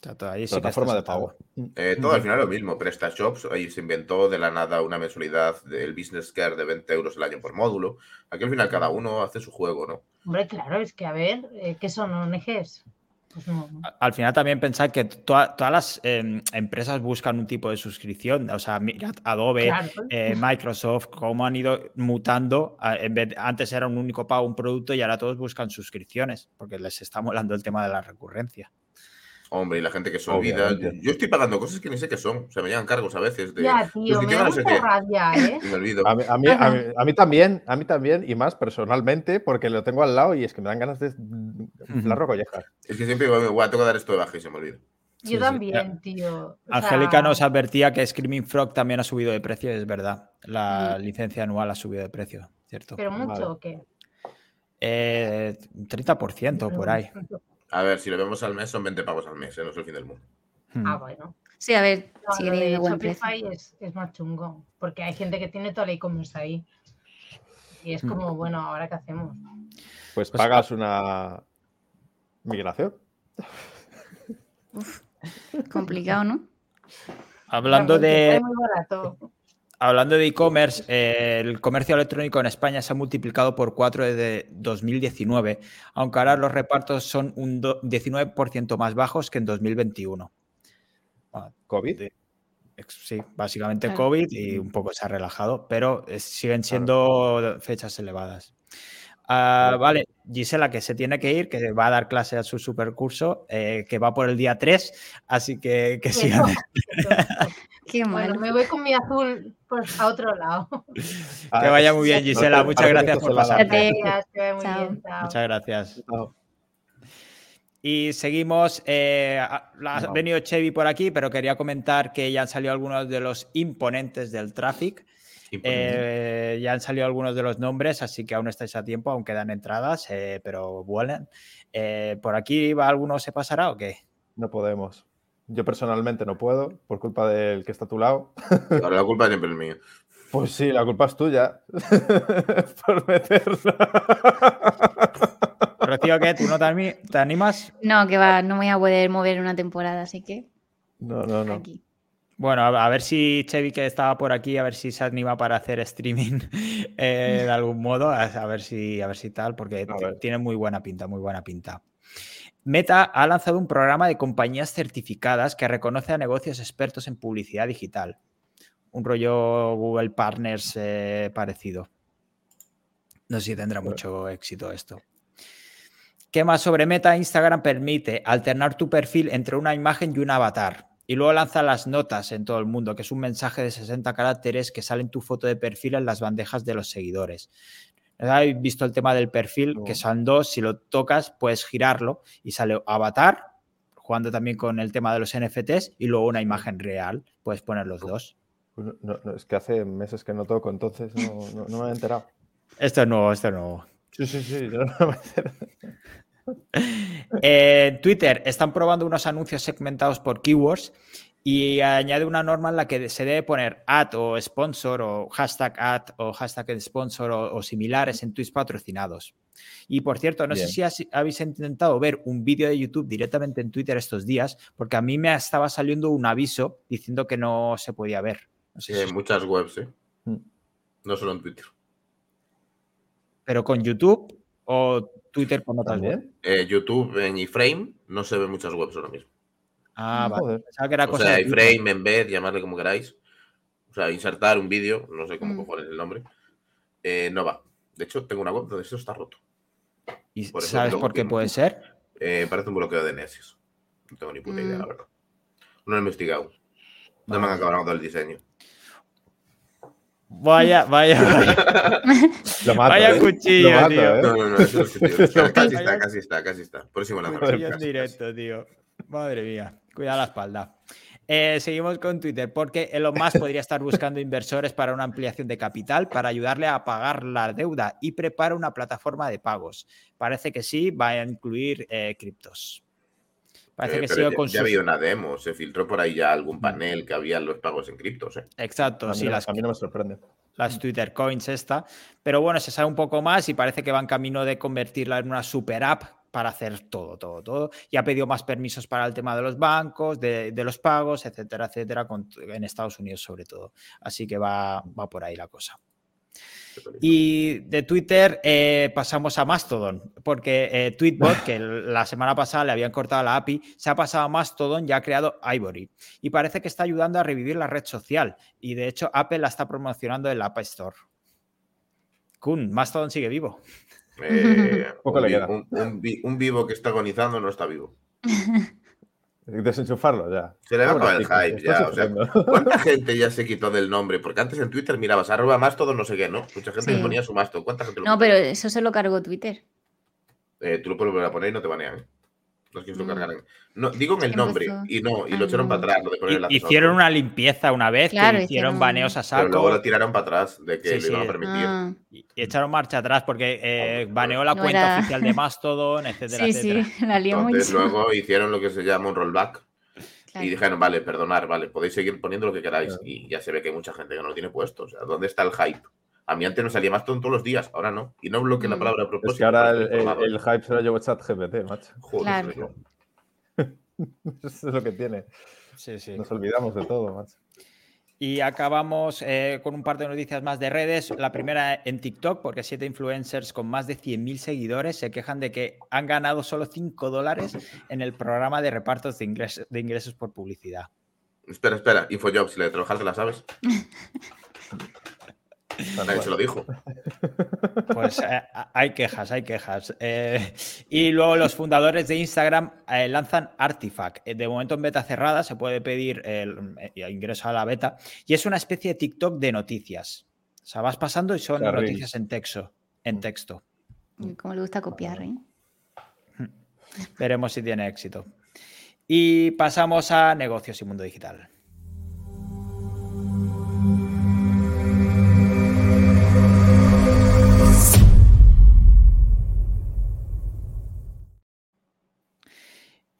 O sea, todo ahí sí Plataforma de pago. Eh, todo al final lo mismo. PrestaShops ahí se inventó de la nada una mensualidad del Business Care de 20 euros el año por módulo. Aquí al final cada uno hace su juego, ¿no? Hombre, claro, es que a ver, eh, ¿qué son ONGs? Pues no. Al final también pensar que toda- todas las em, empresas buscan un tipo de suscripción. O sea, mirad Adobe, Claro. eh, Microsoft, cómo han ido mutando. en vez- antes era un único pago, un producto, y ahora todos buscan suscripciones, porque les está molando el tema de la recurrencia. Hombre, y la gente que se olvida. Obviamente. Yo estoy pagando cosas que ni sé qué son. O sea, me llegan cargos a veces de. Ya, tío, me da a no sé mucha rabia, ¿eh? Y me olvido. A mí, a, mí, a, mí, a mí también, a mí también, y más personalmente, porque lo tengo al lado y es que me dan ganas de inflarlo collejas. Es que siempre digo, "Guau, tengo que dar esto de baja y se me olvida. Yo sí. también, tío. O Angélica sea, nos advertía que Screaming Frog también ha subido de precio, es verdad. La licencia anual ha subido de precio, ¿cierto? Pero mucho Vale. o qué? Eh, 30% por ahí. A ver, si lo vemos al mes, son 20 pagos al mes, ¿eh? no es el fin del mundo. Hmm. Ah, bueno. Sí, a ver, No, sigue lo de buen precio. Shopify es, es más chungo, porque hay gente que tiene toda la e-commerce ahí. Y es Mm. como, bueno, ¿ahora qué hacemos? Pues Pues- pagas una migración. Complicado, ¿no? Hablando de, sale muy barato. Hablando de e-commerce, eh, el comercio electrónico en España se ha multiplicado por 4 desde 2019, aunque ahora los repartos son un do- 19% más bajos que en 2021. Bueno, COVID. sí, básicamente Claro. COVID y un poco se ha relajado, pero siguen siendo fechas elevadas. Ah, vale, Gisela, que se tiene que ir, que va a dar clase a su supercurso, eh, que va por el día 3, así que, que sigan. Qué Bueno, mal. me voy con mi azul pues, a otro lado. Que vaya muy bien, Gisela. Muchas gracias por chao. Muchas gracias. Chao. Y seguimos. eh, ha venido Chevy por aquí, pero quería comentar que ya han salido algunos de los imponentes del traffic. Eh, ya han salido algunos de los nombres, así que aún estáis a tiempo, aún quedan entradas, eh, pero vuelan. Eh, ¿Por aquí va alguno se pasará o qué? No podemos. Yo personalmente no puedo, por culpa del que está a tu lado. Ahora la culpa siempre es mía. Pues sí, la culpa es tuya por meterla. Rocío, ¿qué? ¿Tú no te, ani- te animas? No, que va, no me voy a poder mover una temporada, así que No, no, no. aquí. Bueno, a ver si Chevy, que estaba por aquí, a ver si se anima para hacer streaming eh, de algún modo, a ver si, a ver si tal, porque tiene muy buena pinta, muy buena pinta. Meta ha lanzado un programa de compañías certificadas que reconoce a negocios expertos en publicidad digital. Un rollo Google Partners eh, parecido. No sé si tendrá mucho éxito esto. ¿Qué más sobre Meta? Instagram permite alternar tu perfil entre una imagen y un avatar. Y luego lanza las notas en todo el mundo, que es un mensaje de 60 caracteres que sale en tu foto de perfil en las bandejas de los seguidores. ¿No ¿Habéis visto el tema del perfil? No. Que son dos, si lo tocas puedes girarlo y sale avatar, jugando también con el tema de los NFTs, y luego una imagen real, puedes poner los dos. Pues no, no, no, es que hace meses que no toco, entonces no, me he enterado. Esto es nuevo, esto es nuevo. Sí, sí, sí. no me he enterado. Eh, Twitter están probando unos anuncios segmentados por keywords y añade una norma en la que se debe poner ad o sponsor o hashtag ad o hashtag sponsor o, o similares en tweets patrocinados. Y por cierto, no Bien. sé si has- habéis intentado ver un vídeo de YouTube directamente en Twitter estos días, porque a mí me estaba saliendo un aviso diciendo que no se podía ver. No sé Sí, si hay muchas webs, ¿eh? Mm. No solo en Twitter. pero con YouTube o Twitter con otras webs. ¿También? Eh, YouTube en iframe no se ven muchas webs ahora mismo. Ah, vale. Joder. Pensaba que era O cosa sea, de Twitter. iframe, embed, llamarle como queráis. O sea, insertar un vídeo, no sé cómo Mm. cojones es el nombre. eh, no va. De hecho, tengo una web donde esto está roto. ¿Y por eso sabes por qué puede ser? Eh, parece un bloqueo de Nesis. No tengo ni puta idea, Mm. la verdad. No lo he investigado. No me han Vale. acabado todo el diseño. Vaya, vaya, vaya. Lo mato, Vaya ¿eh? cuchillo, Lo mato, tío. ¿eh? No, no, no, eso es está- casi está, casi está, casi está. Próximo lanzamiento. Cuchillo en casi, directo, tío. Madre mía. Cuida la espalda. Eh, seguimos con Twitter, porque Elon Musk podría estar buscando inversores para una ampliación de capital para ayudarle a pagar la deuda y prepara una plataforma de pagos. Parece que sí, va a incluir eh, criptos. Parece Eh, que sigue ya, con ya su... había una demo, se filtró por ahí ya algún panel que había los pagos en criptos. ¿eh? Exacto, A mí, sí, no, las, a mí no me sorprende. las Twitter Coins esta. Pero bueno, se sabe un poco más y parece que va en camino de convertirla en una super app para hacer todo, todo, todo. Y ha pedido más permisos para el tema de los bancos, de, de los pagos, etcétera, etcétera, con- en Estados Unidos sobre todo. Así que va, va por ahí la cosa. Y de Twitter eh, pasamos a Mastodon, porque eh, Tweetbot, que la semana pasada le habían cortado la API, se ha pasado a Mastodon y ha creado Ivory. Y parece que está ayudando a revivir la red social. Y de hecho, Apple la está promocionando en la App Store. Kun, Mastodon sigue vivo. Eh, Poco un, le vi- queda. un- un vi- un vivo que está agonizando no está vivo. Desenchufarlo ya. Se le va a acabar el Pobrecito, hype ya. O sea. ¿cuánta gente ya se quitó del nombre? Porque antes en Twitter mirabas arroba más todo no sé qué, ¿no? Mucha gente Sí. ponía su masto. ¿Cuánta gente lo No, pero eso se lo cargó Twitter. Eh, tú lo puedes volver a poner y no te banean. No es que se lo Mm. cargaran. No, digo en el nombre y no, y Ah, lo echaron no. para atrás, lo de poner el Hi- accesorio. Hicieron una limpieza una vez, Claro, que hicieron hicieron- baneos a Pero luego saco lo tiraron para atrás de que Sí, lo iban sí. a permitir. Ah, y echaron marcha atrás porque eh, baneó la No cuenta era- oficial de Mastodon, etcétera, sí, etcétera. sí, la lió Entonces mucho. luego hicieron lo que se llama un rollback Claro. y dijeron, vale, perdonar, vale, podéis seguir poniendo lo que queráis. Claro. Y ya se ve que hay mucha gente que no lo tiene puesto. O sea, ¿dónde está el hype? A mí antes no salía más todos los días, ahora no. Y no bloqueé la Mm. palabra a propósito. Es que ahora el, hype se lo llevó chat GPT, macho. Joder, Claro. Eso es lo que tiene. Sí, sí. Nos olvidamos de todo, macho. Y acabamos eh, con un par de noticias más de redes. La primera en TikTok, porque siete influencers con más de 100.000 seguidores se quejan de que han ganado solo 5 dólares en el programa de repartos de, ingres- de ingresos por publicidad. Espera, espera, Infojobs, si la de trabajar te la sabes. Nadie se lo dijo. Pues eh, hay quejas, hay quejas. Eh, y luego los fundadores de Instagram eh, lanzan Artifact. De momento en beta cerrada se puede pedir el, ingreso a la beta. Y es una especie de TikTok de noticias. O sea, vas pasando y son noticias en texto. En texto. Como le gusta copiar, ¿eh? Veremos si tiene éxito. Y pasamos a negocios y mundo digital.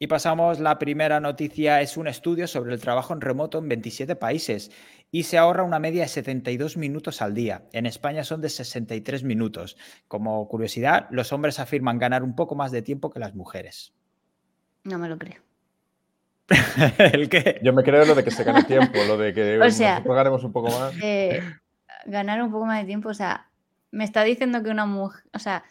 Y pasamos, la primera noticia es un estudio sobre el trabajo en remoto en 27 países y se ahorra una media de 72 minutos al día. En España son de 63 minutos. Como curiosidad, los hombres afirman ganar un poco más de tiempo que las mujeres. No me lo creo. ¿El qué? Yo me creo lo de que se gane tiempo, lo de que O sea, ganemos un poco más. Eh, ganar un poco más de tiempo, o sea, me está diciendo que una mujer, o sea,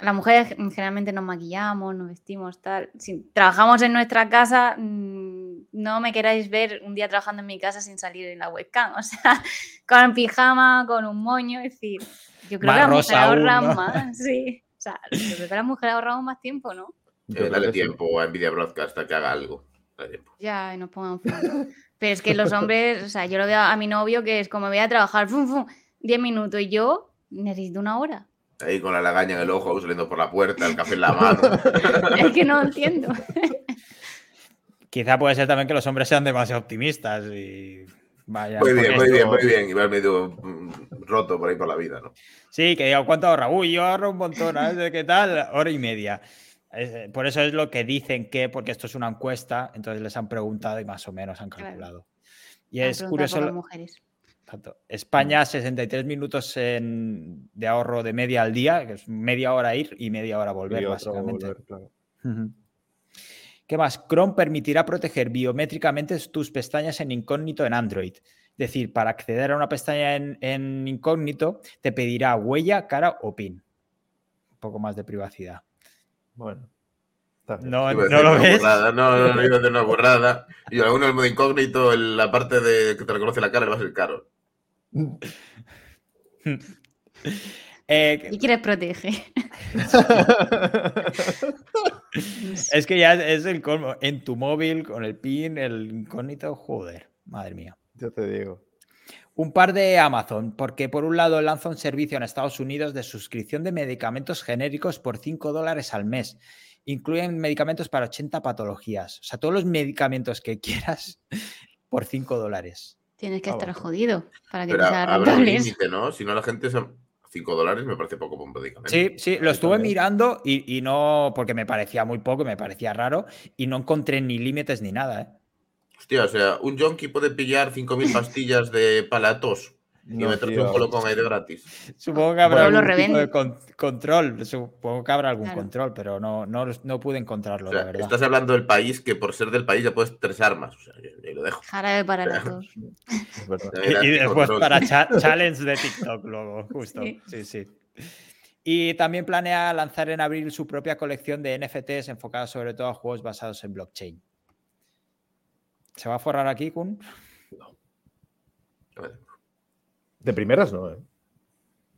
las mujeres generalmente nos maquillamos, nos vestimos, tal. Si trabajamos en nuestra casa, mm, no me queráis ver un día trabajando en mi casa sin salir en la webcam, o sea, con pijama, con un moño, es decir, yo creo Más que las mujeres ahorran ¿no? más, sí. O sea, yo creo que las mujeres ahorramos más tiempo, ¿no? Eh, dale tiempo a Nvidia Broadcast a que haga algo. Ya, y nos pongan. Pero es que los hombres, o sea, yo lo veo a mi novio que es como voy a trabajar, fum, fum, 10 minutos y yo necesito una hora. Ahí con la lagaña en el ojo, saliendo por la puerta, el café en la mano. Es que no entiendo. Quizá puede ser también que los hombres sean demasiado optimistas y vaya. Muy bien, muy bien, muy bien. Y vas medio mm, roto por ahí por la vida, ¿no? Sí, que diga, ¿cuánto ahorra? Uy, yo ahorro un montón, ¿sabes? ¿Qué tal? Hora y media. Es- Por eso es lo que dicen que, porque esto es una encuesta, entonces les han preguntado y más o menos han Claro. calculado. Y Han es curioso, por las mujeres. Exacto, España 63 minutos en- de ahorro de media al día, que es media hora ir y media hora volver, básicamente. volver, claro. Ujú. ¿Qué más? Chrome permitirá proteger biométricamente tus pestañas en incógnito en Android. Es decir, para acceder a una pestaña en, en incógnito, te pedirá huella, cara o PIN. Un poco más de privacidad. Bueno. No, ¿no decir lo ves? burrada. No, no, no, iba a decir una burrada. Y alguno el modo incógnito, en la parte de que te reconoce la cara, le va a ser caro. Eh, ¿Y quieres proteger? es que ya es el colmo. En tu móvil, con el PIN, el incógnito, joder, madre mía. Ya te digo. Un par de Amazon, porque por un lado lanza un servicio en Estados Unidos de suscripción de medicamentos genéricos por 5 dólares al mes. Incluyen medicamentos para 80 patologías. O sea, todos los medicamentos que quieras por 5 dólares. Tienes que Ah, estar bueno. jodido para que Pero te sea habrá un límite, ¿no? Si no, la gente son 5 dólares, me parece poco un medicamento. Sí, sí, lo estuve también. mirando y, y no, porque me parecía muy poco, me parecía raro y no encontré ni límites ni nada. ¿eh? Hostia, o sea, un junkie puede pillar 5.000 pastillas de palatos y No, meterse tío. un colocón ahí de gratis. Supongo que habrá Bueno, lo algún tipo de revenden. con- control, supongo que habrá algún Claro. control, pero no, no, no pude encontrarlo, O sea, la verdad. estás hablando del país que por ser del país ya puedes tres armas. O sea, yo, yo lo dejo. Jarabe para verás Y qué después control. para cha- challenge de TikTok luego, justo. Sí. Sí, sí. Y también planea lanzar en abril su propia colección de NFTs enfocada sobre todo a juegos basados en blockchain. ¿Se va a forrar aquí, Kun? Vale. De primeras no, ¿eh?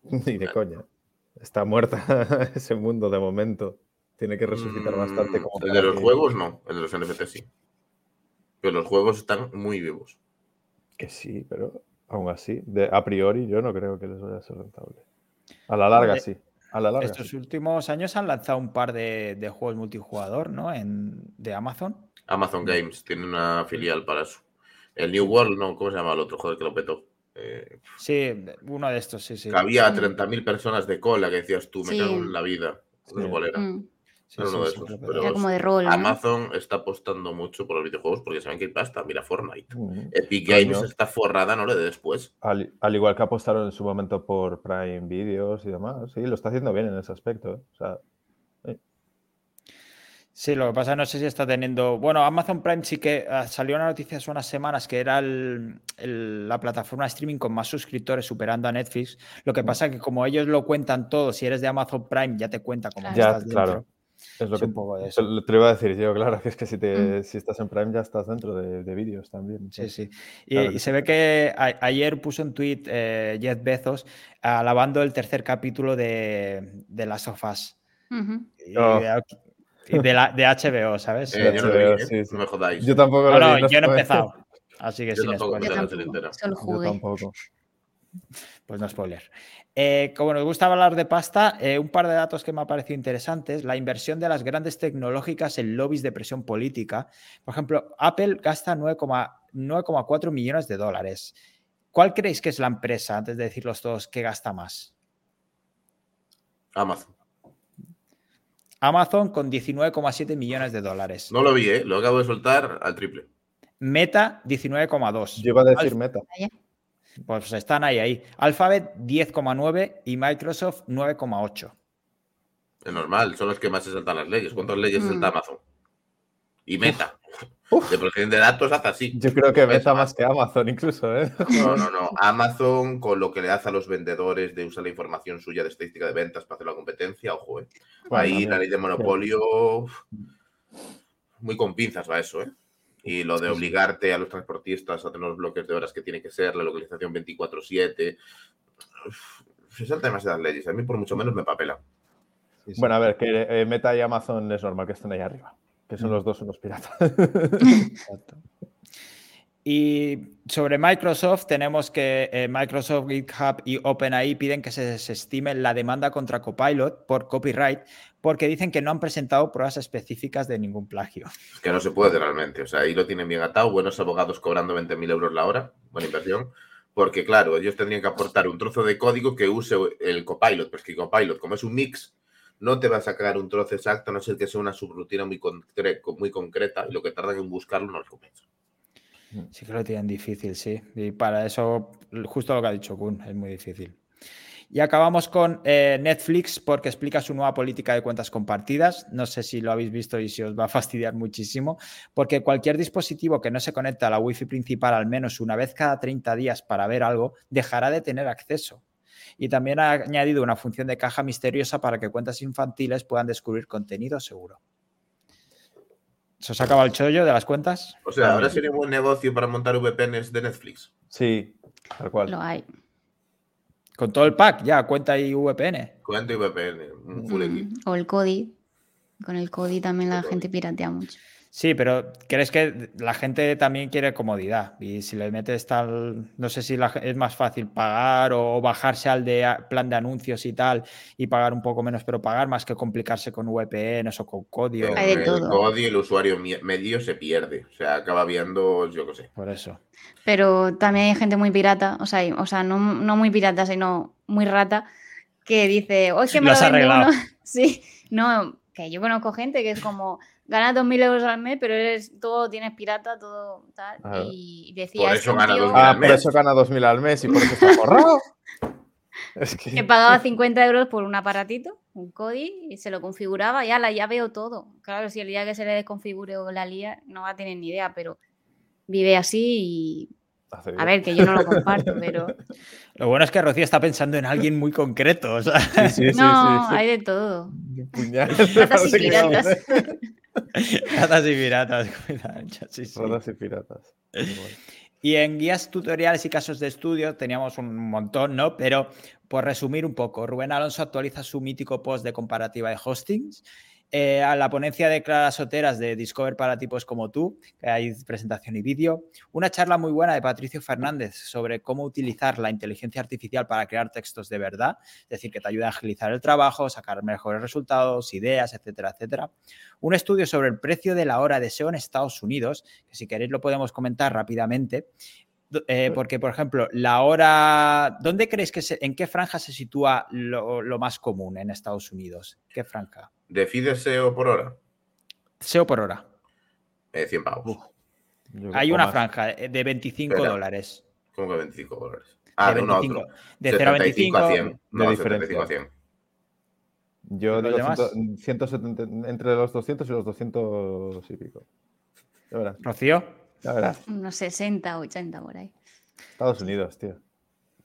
Ni de coña. Está muerta ese mundo de momento. Tiene que resucitar bastante como Mm, El de los que- juegos no, el de los NFT sí. Pero los juegos están muy vivos. Que sí, pero aún así, de, a priori yo no creo que les vaya a ser rentable. A la larga sí. A la larga Estos sí. últimos años han lanzado un par de, de juegos multijugador, ¿no? En, de Amazon. Amazon Games tiene una filial para eso. El New World, no, ¿cómo se llama el otro? Joder, que lo petó. Eh, Sí, uno de estos, sí, sí. que había Mm. 30.000 personas de cola que decías tú, me Sí. cago en la vida. No sé Sí. cuál era. Mm, Sí, era sí, uno de sí, esos, pero-. Era como de rol, ¿no? Amazon está apostando mucho por los videojuegos porque saben que hay pasta. Mira Fortnite. Mm. Epic Coño. Games está forrada, no le de después. Al, al igual que apostaron en su momento por Prime Videos y demás. Sí, lo está haciendo bien en ese aspecto. ¿eh? O sea, Sí, lo que pasa no sé si está teniendo. Bueno, Amazon Prime sí que ah, salió una noticia hace unas semanas que era el- el- la plataforma de streaming con más suscriptores superando a Netflix. Lo que pasa que como ellos lo cuentan todo, si eres de Amazon Prime ya te cuenta como Ya, estás dentro. claro. es lo Es que un poco de te, eso. te lo iba a decir yo, claro, que es que si, te, Mm. si estás en Prime ya estás dentro de, de vídeos también. Sí, sí. Y, Claro se sí. ve que a- ayer puso un tweet Jeff Bezos alabando el tercer capítulo de, de Last of Us. ujú. Y, Oh. De, la, de HBO, ¿sabes? Eh, yo no lo vi, ¿eh? sí, sí. No me jodáis. Yo tampoco No, lo no, vi, yo no he empezado. Así que Yo sin tampoco spoiler. Yo tampoco, entera. solo Yo tampoco. Pues no spoiler. Eh, como nos gusta hablar de pasta, eh, un par de datos que me ha parecido interesantes. La inversión de las grandes tecnológicas en lobbies de presión política. Por ejemplo, Apple gasta 9,- 9,4 millones de dólares. ¿Cuál creéis que es la empresa, antes de decirlos todos, que gasta más? Amazon. Amazon con 19,7 millones de dólares. No lo vi, ¿eh? Lo acabo de soltar al triple. Meta 19,2. Yo iba a decir meta. Pues están ahí, ahí. Alphabet 10,9 y Microsoft 9,8. Es normal, son los que más se saltan las leyes. ¿Cuántas leyes se Mm. salta Amazon? Y Meta. Uf. De protección de datos hace así. Yo creo que meta más que Amazon incluso, ¿eh? No, no, no. Amazon, con lo que le hace a los vendedores de usar la información suya de estadística de ventas para hacer la competencia, ojo, ¿eh? Bueno, Ahí también. la ley de monopolio. Muy con pinzas va eso, ¿eh? Y lo de obligarte a los transportistas a tener los bloques de horas que tiene que ser, la localización 24-7. Se salta demasiadas leyes. A mí, por mucho menos, me papela. Sí, sí. Bueno, a ver, que eh, Meta y Amazon es normal que estén ahí arriba. Que son Mm. los dos unos piratas. Exacto. Y sobre Microsoft, tenemos que eh, Microsoft, GitHub y OpenAI piden que se desestime la demanda contra Copilot por copyright porque dicen que no han presentado pruebas específicas de ningún plagio. Es que no se puede realmente. O sea, ahí lo tienen bien atado. Buenos abogados cobrando 20.000 euros la hora. Buena inversión. Porque, claro, ellos tendrían que aportar un trozo de código que use el Copilot. Pues que Copilot, como es un mix, no te va a sacar un trozo exacto, a no ser que sea una subrutina muy, concre- muy concreta. Y lo que tardan en buscarlo no lo compensa. Sí que lo tienen difícil, sí. Y para eso, justo lo que ha dicho Kun, es muy difícil. Y acabamos con eh, Netflix porque explica su nueva política de cuentas compartidas. No sé si lo habéis visto y si os va a fastidiar muchísimo, porque cualquier dispositivo que no se conecta a la Wi-Fi principal al menos una vez cada 30 días para ver algo dejará de tener acceso. Y también ha añadido una función de caja misteriosa para que cuentas infantiles puedan descubrir contenido seguro. ¿Se os acaba el chollo de las cuentas? O sea, ahora sería un buen negocio para montar VPNs de Netflix. Sí, tal cual. Lo hay. Con todo el pack, ya, cuenta y VPN. Cuento y VPN, un full Mm, equipo. O el CODI. Con el CODI también la El gente piratea mucho. Sí, pero crees que la gente también quiere comodidad. Y si le metes tal, no sé si la es más fácil pagar o bajarse al de a- plan de anuncios y tal y pagar un poco menos, pero pagar más que complicarse con VPNs o con código. Hay de el todo. código, el usuario medio se pierde. O sea, acaba viendo, yo qué sé. Por eso. Pero también hay gente muy pirata, o sea, hay- o sea no, no muy pirata, sino muy rata, que dice, oh, es que me Lo lo has arreglado. uno". Sí, no, que yo conozco gente que es como, ganas 2.000 euros al mes, pero eres todo, tienes pirata, todo tal. Y decía, Por "Es eso gana tío 2.000 Ah, al por mes. eso gana 2.000 al mes y por eso está forrado. Es que... que pagaba 50 euros por un aparatito, un CODI, y se lo configuraba y ala, ya veo todo. Claro, si el día que se le desconfigure o la lía, no va a tener ni idea, pero vive así y... A ver, que yo no lo comparto, pero... Lo bueno es que Rocío está pensando en alguien muy concreto. o sea, Sí, sí, sí, no, sí, sí. hay de todo. Puñal. Ratas y piratas. ¿eh? ratas y piratas. cuidado, sí, sí. Ratas y piratas. Y en guías tutoriales y casos de estudio teníamos un montón, ¿no? Pero por resumir un poco, Rubén Alonso actualiza su mítico post de comparativa de hostings. Eh, a la ponencia de Clara Soteras de Discover para tipos como tú, que hay presentación y vídeo. Una charla muy buena de Patricio Fernández sobre cómo utilizar la inteligencia artificial para crear textos de verdad, es decir, que te ayuda a agilizar el trabajo, sacar mejores resultados, ideas, etcétera, etcétera. Un estudio sobre el precio de la hora de SEO en Estados Unidos, que si queréis lo podemos comentar rápidamente. Eh, porque, por ejemplo, la hora. ¿Dónde creéis que se, en qué franja se sitúa lo, lo más común en Estados Unidos? ¿Qué franja? ¿Decide SEO por hora? SEO por hora. Eh, 100 pavos. Hay una más. franja de 25 Espera. dólares. ¿Cómo que 25 dólares? Ah, de, de uno a 25. otro. De 0 a 75 25. a 100. No, de 75 a 100. Yo ¿Los digo demás? 100 170, entre los 200 y los 200 y pico. Rocío. Ya verás. Unos 60, 80 por ahí. Estados Unidos, tío.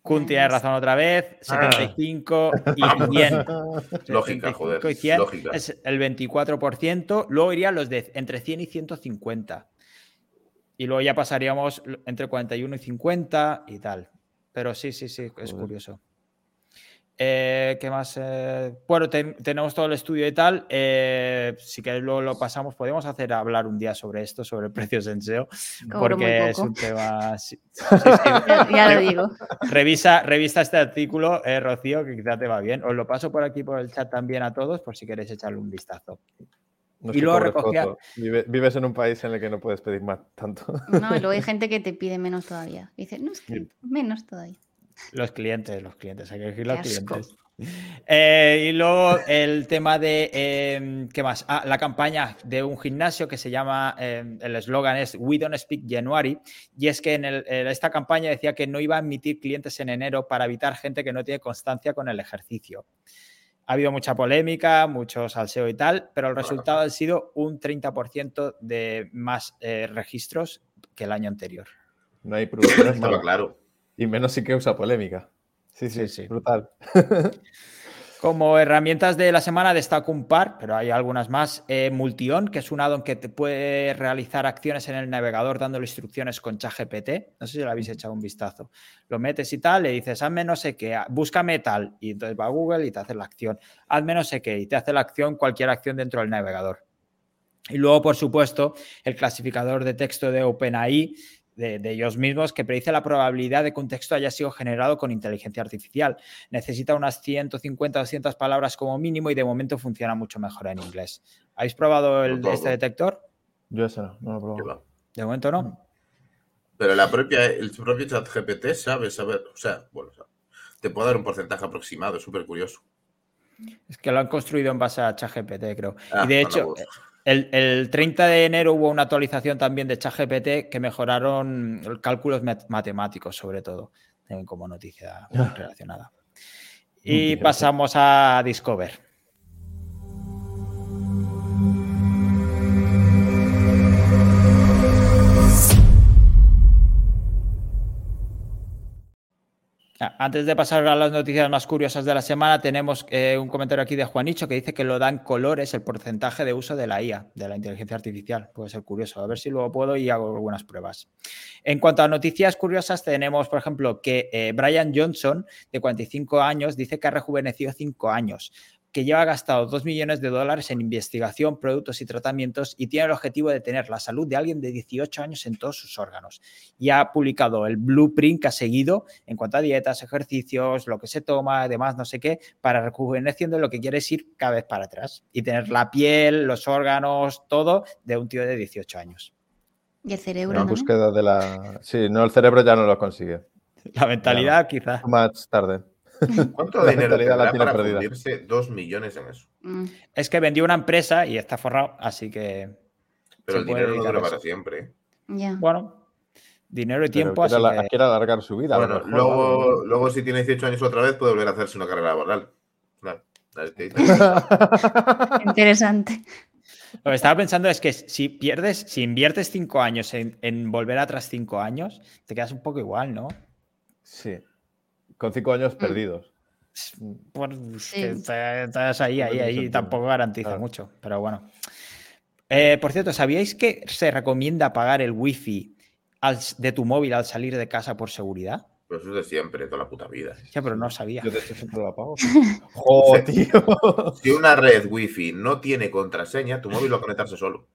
Kun tiene razón otra vez. 75 y 100. Lógica, 75 joder. y 100 Lógica. es el 24%. Luego irían los de entre 100 y 150. Y luego ya pasaríamos entre 41 y 50 y tal. Pero sí, sí, sí, es Joder. curioso. Eh, ¿Qué más? Eh, bueno, ten- tenemos todo el estudio y tal. Eh, si queréis luego lo pasamos, podemos hacer hablar un día sobre esto, sobre precios en SEO, porque es un tema... sí, sí, sí. Ya, ya lo digo. Revisa, revisa este artículo, eh, Rocío, que quizá te va bien. Os lo paso por aquí por el chat también a todos, por si queréis echarle un vistazo. No Y luego recogía-. Vive- vives en un país en el que no puedes pedir más tanto. No, y luego hay gente que te pide menos todavía. Dice, no, es que menos todavía. Los clientes, los clientes, hay que elegir los clientes. Eh, y luego el tema de, em, ¿qué más? Ah, la campaña de un gimnasio que se llama, em, el eslogan es We Don't Speak January, y es que en, esta campaña decía que no iba a admitir clientes en enero para evitar gente que no tiene constancia con el ejercicio. Ha habido mucha polémica, mucho salseo y tal, pero el resultado ha sido un 30% de más eh, registros que el año anterior. No hay problema. claro. Y menos si que usa polémica. Sí, sí, sí. Brutal. Como herramientas de la semana destaco un par, pero hay algunas más. Eh, Multion, que es un addon que te puede realizar acciones en el navegador dándole instrucciones con ChatGPT. No sé si lo habéis echado un vistazo. Lo metes y tal, le dices, hazme no sé qué, búscame tal. Y entonces va a Google y te hace la acción. Hazme no sé qué y te hace la acción, cualquier acción dentro del navegador. Y luego, por supuesto, el clasificador de texto de OpenAI, de, ellos mismos que predice la probabilidad de que un texto haya sido generado con inteligencia artificial. Necesita unas 150 o 200 palabras como mínimo y de momento funciona mucho mejor en inglés. ¿Habéis probado el, este detector? Yo ese no, no lo he probado. De momento no. Pero la propia, el propio chat GPT sabe saber, o sea, bueno, te puedo dar un porcentaje aproximado, es súper curioso. Es que lo han construido en base a ChatGPT, creo. y ah, de hecho, el, 30 de enero hubo una actualización también de ChatGPT que mejoraron cálculos matemáticos, sobre todo, como noticia ah. relacionada. Y pasamos a Discover. Antes de pasar a las noticias más curiosas de la semana, tenemos eh, un comentario aquí de Juanicho que dice que lo dan colores el porcentaje de uso de la IA, de la inteligencia artificial. Puede ser curioso. A ver si luego puedo y hago algunas pruebas. En cuanto a noticias curiosas, tenemos, por ejemplo, que eh, Brian Johnson, de 45 años, dice que ha rejuvenecido 5 años que lleva gastado 2 millones de dólares en investigación, productos y tratamientos y tiene el objetivo de tener la salud de alguien de 18 años en todos sus órganos. Y ha publicado el blueprint que ha seguido en cuanto a dietas, ejercicios, lo que se toma, además, no sé qué, para rejuveneciendo lo que quiere es ir cada vez para atrás y tener la piel, los órganos, todo de un tío de 18 años. Y el cerebro. La búsqueda de la. Sí, no, el cerebro ya no lo consigue. La mentalidad, quizás. Más tarde. ¿Cuánto dinero tiene para fundirse dos millones en eso? Mm. Es que vendió una empresa y está forrado, así que. Pero el dinero no dura para siempre. Bueno, dinero y tiempo. Quiere, así quiere alargar su vida. Bueno, luego, luego, si tiene 18 años otra vez, puede volver a hacerse una carrera laboral. Interesante. Lo que estaba pensando es que si pierdes, si inviertes cinco años en, en volver atrás cinco años, te quedas un poco igual, ¿no? Sí. Con cinco años mm. perdidos. Pues estás ahí, ahí, ahí, tampoco garantiza mucho, pero bueno. Eh, por cierto, ¿sabíais que se recomienda pagar el wifi de tu móvil al salir de casa por seguridad? Pues eso es de siempre, toda la puta vida. Ya, pero no sabía. Yo de hecho siempre lo apago. ¡Joder, tío! Si una red wifi no tiene contraseña, tu móvil va a conectarse solo.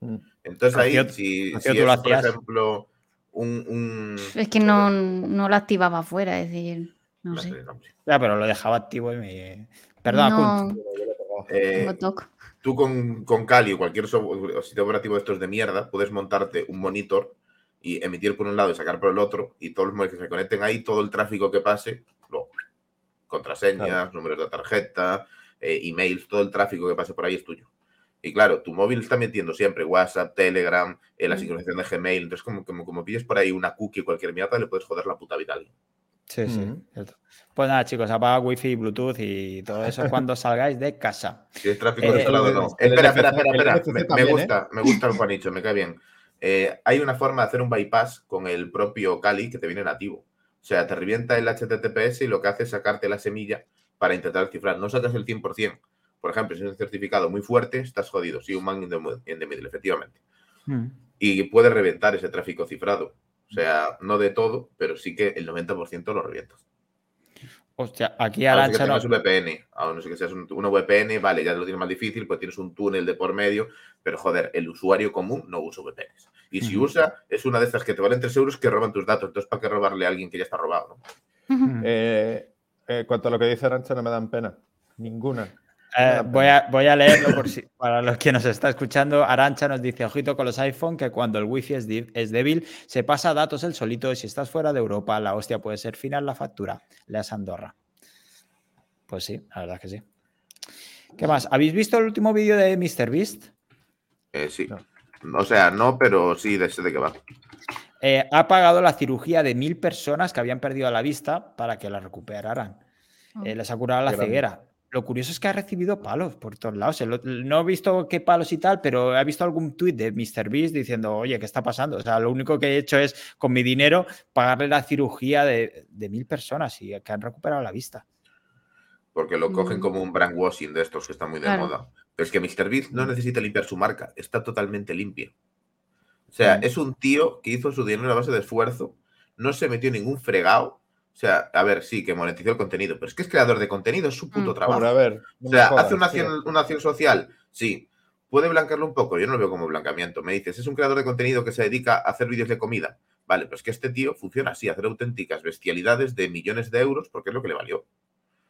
Mm. Entonces ahí, si, si es, por ejemplo, es que no, no lo activaba afuera, es decir, no sé. Ya, pero lo dejaba activo y me... Perdón, eh, tú con, con Kali o cualquier sitio operativo de estos de mierda, puedes montarte un monitor y emitir por un lado y sacar por el otro, y todos los móviles que se conecten ahí, todo el tráfico que pase, lo, contraseñas, números de tarjeta, eh, emails, todo el tráfico que pase por ahí es tuyo. Y claro, tu móvil está metiendo siempre WhatsApp, Telegram, en la mm. sincronización de Gmail. Entonces, como, como, como pilles por ahí una cookie o cualquier mierda, le puedes joder la puta vida a alguien. Sí, sí, cierto. Pues nada, chicos, apaga Wi-Fi, Bluetooth y todo eso cuando salgáis de casa. Si es tráfico de este lado, no. Espera, espera, espera, espera. Me, gusta, me gusta el Juanicho, me cae bien. Eh, hay una forma de hacer un bypass con el propio Kali que te viene nativo. O sea, te revienta el HTTPS y lo que hace es sacarte la semilla para intentar cifrar. No sacas el 100%, por ejemplo, si es un certificado muy fuerte, estás jodido. Sí, un man in the, middle, efectivamente. Hmm. Y puede reventar ese tráfico cifrado. O sea, no de todo, pero sí que el 90% lo revientas. Hostia, aquí Arancha no. un VPN, a no sé que seas un, una VPN, vale, ya lo tienes más difícil, pues tienes un túnel de por medio, pero joder, el usuario común no usa VPNs. Y si usa, es una de estas que te valen 3 euros que roban tus datos. Entonces, ¿para qué robarle a alguien que ya está robado? Eh, eh, cuanto a lo que dice Arancha, no me dan pena. Ninguna. Eh, voy, a, voy, a, leerlo por si, para los que nos está escuchando. Arancha nos dice, ojito con los iPhone, que cuando el wifi es, es débil, se pasa datos el solito y si estás fuera de Europa, la hostia puede ser final la factura. Leas Andorra. Pues sí, la verdad es que sí. ¿Qué más? ¿Habéis visto el último vídeo de MrBeast? Eh, sí. No. O sea, no, pero sí, de sé de qué va. Eh, ha pagado la cirugía de mil personas que habían perdido la vista para que la recuperaran. Eh, les ha curado la Qué grande. Lo curioso es que ha recibido palos por todos lados. No he visto qué palos y tal, pero he visto algún tuit de MrBeast diciendo, oye, ¿qué está pasando? O sea, lo único que he hecho es, con mi dinero, pagarle la cirugía de, de mil personas y que han recuperado la vista. Porque lo cogen Mm. como un brand washing de estos que está muy de Claro. moda. Pero es que MrBeast no necesita limpiar su marca, está totalmente limpia. O sea, Mm. es un tío que hizo su dinero a base de esfuerzo, no se metió en ningún fregado. O sea, a ver, sí, que monetizó el contenido, pero es que es creador de contenido, es su puto Mm. trabajo. Hombre, a ver. no O sea, jodas, hace una acción, una acción social, sí. ¿Puede blanquearlo un poco? Yo no lo veo como blancamiento. Me dices, es un creador de contenido que se dedica a hacer vídeos de comida. Vale, pues que este tío funciona así, hacer auténticas bestialidades de millones de euros, porque es lo que le valió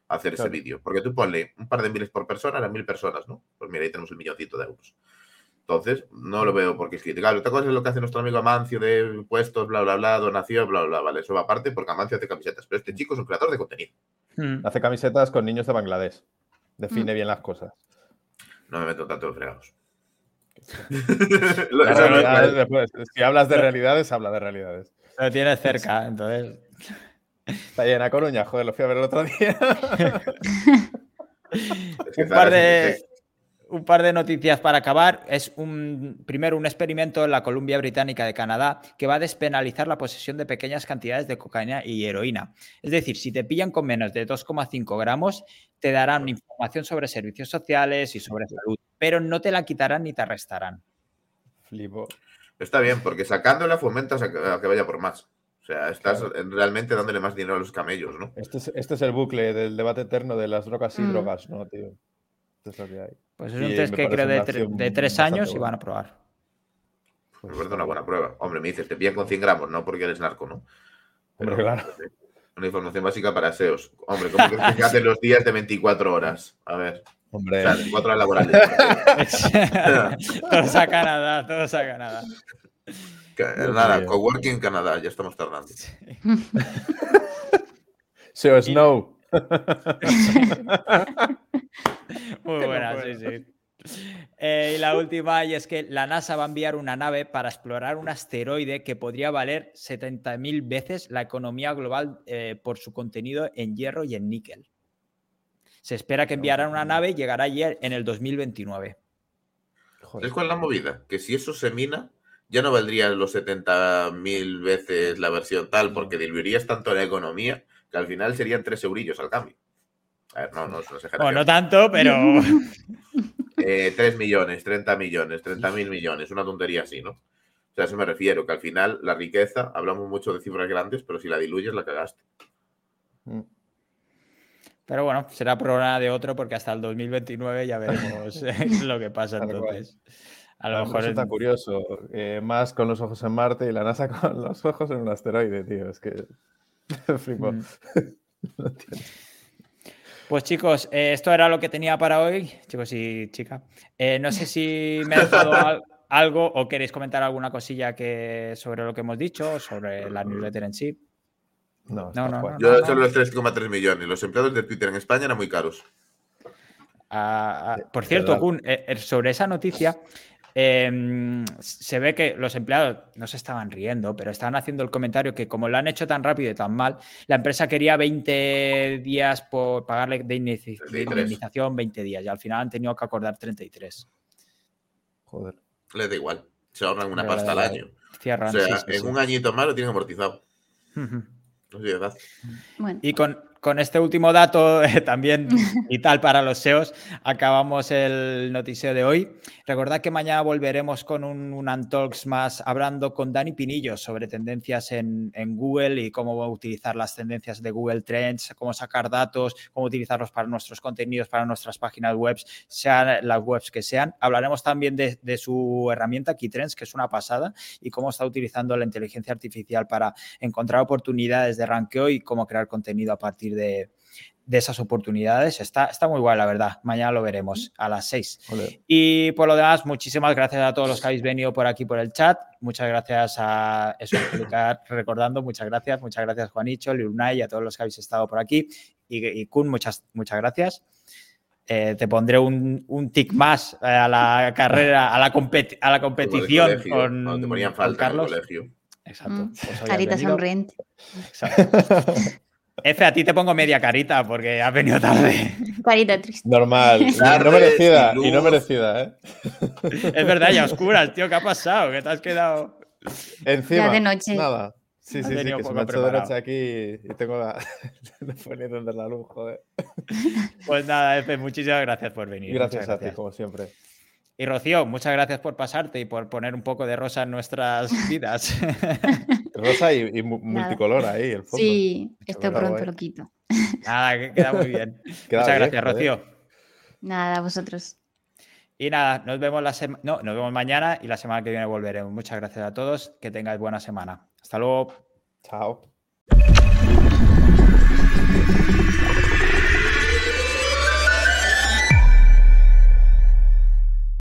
hacer ese vídeo. Porque tú ponle un par de miles por persona, eran mil personas, ¿no? Pues mira, ahí tenemos el milloncito de euros. Entonces, no lo veo porque es criticable. Otra cosa es lo que hace nuestro amigo Amancio de impuestos, bla, bla, bla, donación, bla, bla, vale. Eso va aparte porque Amancio hace camisetas. Pero este chico es un creador de contenido. Mm. Hace camisetas con niños de Bangladesh. Define Mm. bien las cosas. No me meto tanto en fregados. Si hablas de realidades, habla de realidades. Lo tienes cerca, entonces. Está llena Coruña, joder, lo fui a ver el otro día. es que un par de. Un par de noticias para acabar. Es un primero un experimento en la Columbia Británica de Canadá que va a despenalizar la posesión de pequeñas cantidades de cocaína y heroína. Es decir, si te pillan con menos de 2,5 gramos, te darán información sobre servicios sociales y sobre salud, pero no te la quitarán ni te arrestarán. Flipo. Está bien, porque sacándola fomentas a que, vaya por más. O sea, estás realmente dándole más dinero a los camellos, ¿no? Este es, este es el bucle del debate eterno de las drogas y Mm. drogas, ¿no, tío? Esto es lo que hay. Pues es un test que creo de, tre- tres años y van a probar. Me parece una buena prueba. Hombre, me dices, te pillan con 100 gramos, no porque eres narco, ¿no? Hombre, claro. Una información básica para SEOs. Hombre, ¿cómo que se hacen los días de 24 horas? A ver, o Hombre, sea, 24 horas laborales. todos a Canadá, todos a Canadá. Nada, coworking en Canadá, ya estamos tardando. Seo Snow. Muy Que no buena, puedo. sí, sí. Eh, y la última, y es que la NASA va a enviar una nave para explorar un asteroide que podría valer 70.000 veces la economía global eh, por su contenido en hierro y en níquel. Se espera que enviarán una nave y llegará allí en el 2029. Joder. ¿Sabes cuál es la movida? Que si eso se mina, ya no valdría los 70.000 veces la versión tal, porque diluirías tanto la economía que al final serían 3 eurillos al cambio. A ver, no, no es una exageración. Bueno, no tanto, pero Eh, 3 millones, 30 millones, 30 mil millones, una tontería así, ¿no? O sea, a eso me refiero, que al final la riqueza, hablamos mucho de cifras grandes, pero si la diluyes, la cagaste. Mm. Pero bueno, será programa de otro porque hasta el 2029 ya veremos eh, lo que pasa entonces. A lo Me mejor resulta en- curioso. eh, más con los ojos en Marte y la NASA con los ojos en un asteroide, tío. Es que. Flipo. Mm. No entiendo. Pues chicos, eh, esto era lo que tenía para hoy, chicos y chica. Eh, no sé si me he dejado al- algo o queréis comentar alguna cosilla que sobre lo que hemos dicho, sobre la newsletter en sí. No, No. Yo solo los 3,3 millones. Los empleados de Twitter en España eran muy caros. Ah, ah, por cierto. Kun, eh, sobre esa noticia, eh, se ve que los empleados no se estaban riendo, pero estaban haciendo el comentario que como lo han hecho tan rápido y tan mal, la empresa quería 20 días por pagarle de, inici- de 33. indemnización 20 días y al final han tenido que acordar 33. Joder. Les da igual. Se ahorran una pasta al año. Cierran. O sea, sí, sí, en sí. un añito más lo tienen amortizado. No sé, ¿verdad? Bueno, Y con, con este último dato eh, también vital para los SEOs, acabamos el noticiero de hoy. Recordad que mañana volveremos con un, un Untalks más hablando con Dani Pinillo sobre tendencias en, en Google y cómo utilizar las tendencias de Google Trends, cómo sacar datos, cómo utilizarlos para nuestros contenidos, para nuestras páginas web, sean las webs que sean. Hablaremos también de, de su herramienta Keytrends, que es una pasada, y cómo está utilizando la inteligencia artificial para encontrar oportunidades de ranqueo y cómo crear contenido a partir de, de esas oportunidades. Está, está muy guay, la verdad. Mañana lo veremos a las 6. Y por lo demás, muchísimas gracias a todos los que habéis venido por aquí por el chat. Muchas gracias a eso, recordando, muchas gracias, muchas gracias Juanicho, Lirunay y a todos los que habéis estado por aquí. Y, Kun, muchas, muchas gracias. Eh, te pondré un, un, tic más a la carrera, a la, a la competición con, Carlos. Exacto. Mm, carita sonriente. Exacto. F, a ti te pongo media carita porque has venido tarde. Carita triste. Normal. no merecida. Y, no merecida, ¿eh? Es verdad, ya oscuras, tío. ¿Qué ha pasado? ¿Qué te has quedado? Encima. Ya de noche. Nada. Sí, sí, sí, que se me ha hecho de noche aquí y tengo la... poniendo la luz, joder. Pues nada, F, muchísimas gracias por venir. Gracias, a ti, como siempre. Y Rocío, muchas gracias por pasarte y por poner un poco de rosa en nuestras vidas. rosa y, multicolor ahí, el fondo. Sí, esto pronto lo quito. Nada, queda muy bien. muchas gracias, Rocío. Nada, a vosotros. Y nada, nos vemos la no, nos vemos mañana y la semana que viene volveremos. Muchas gracias a todos. Que tengáis buena semana. Hasta luego. Chao.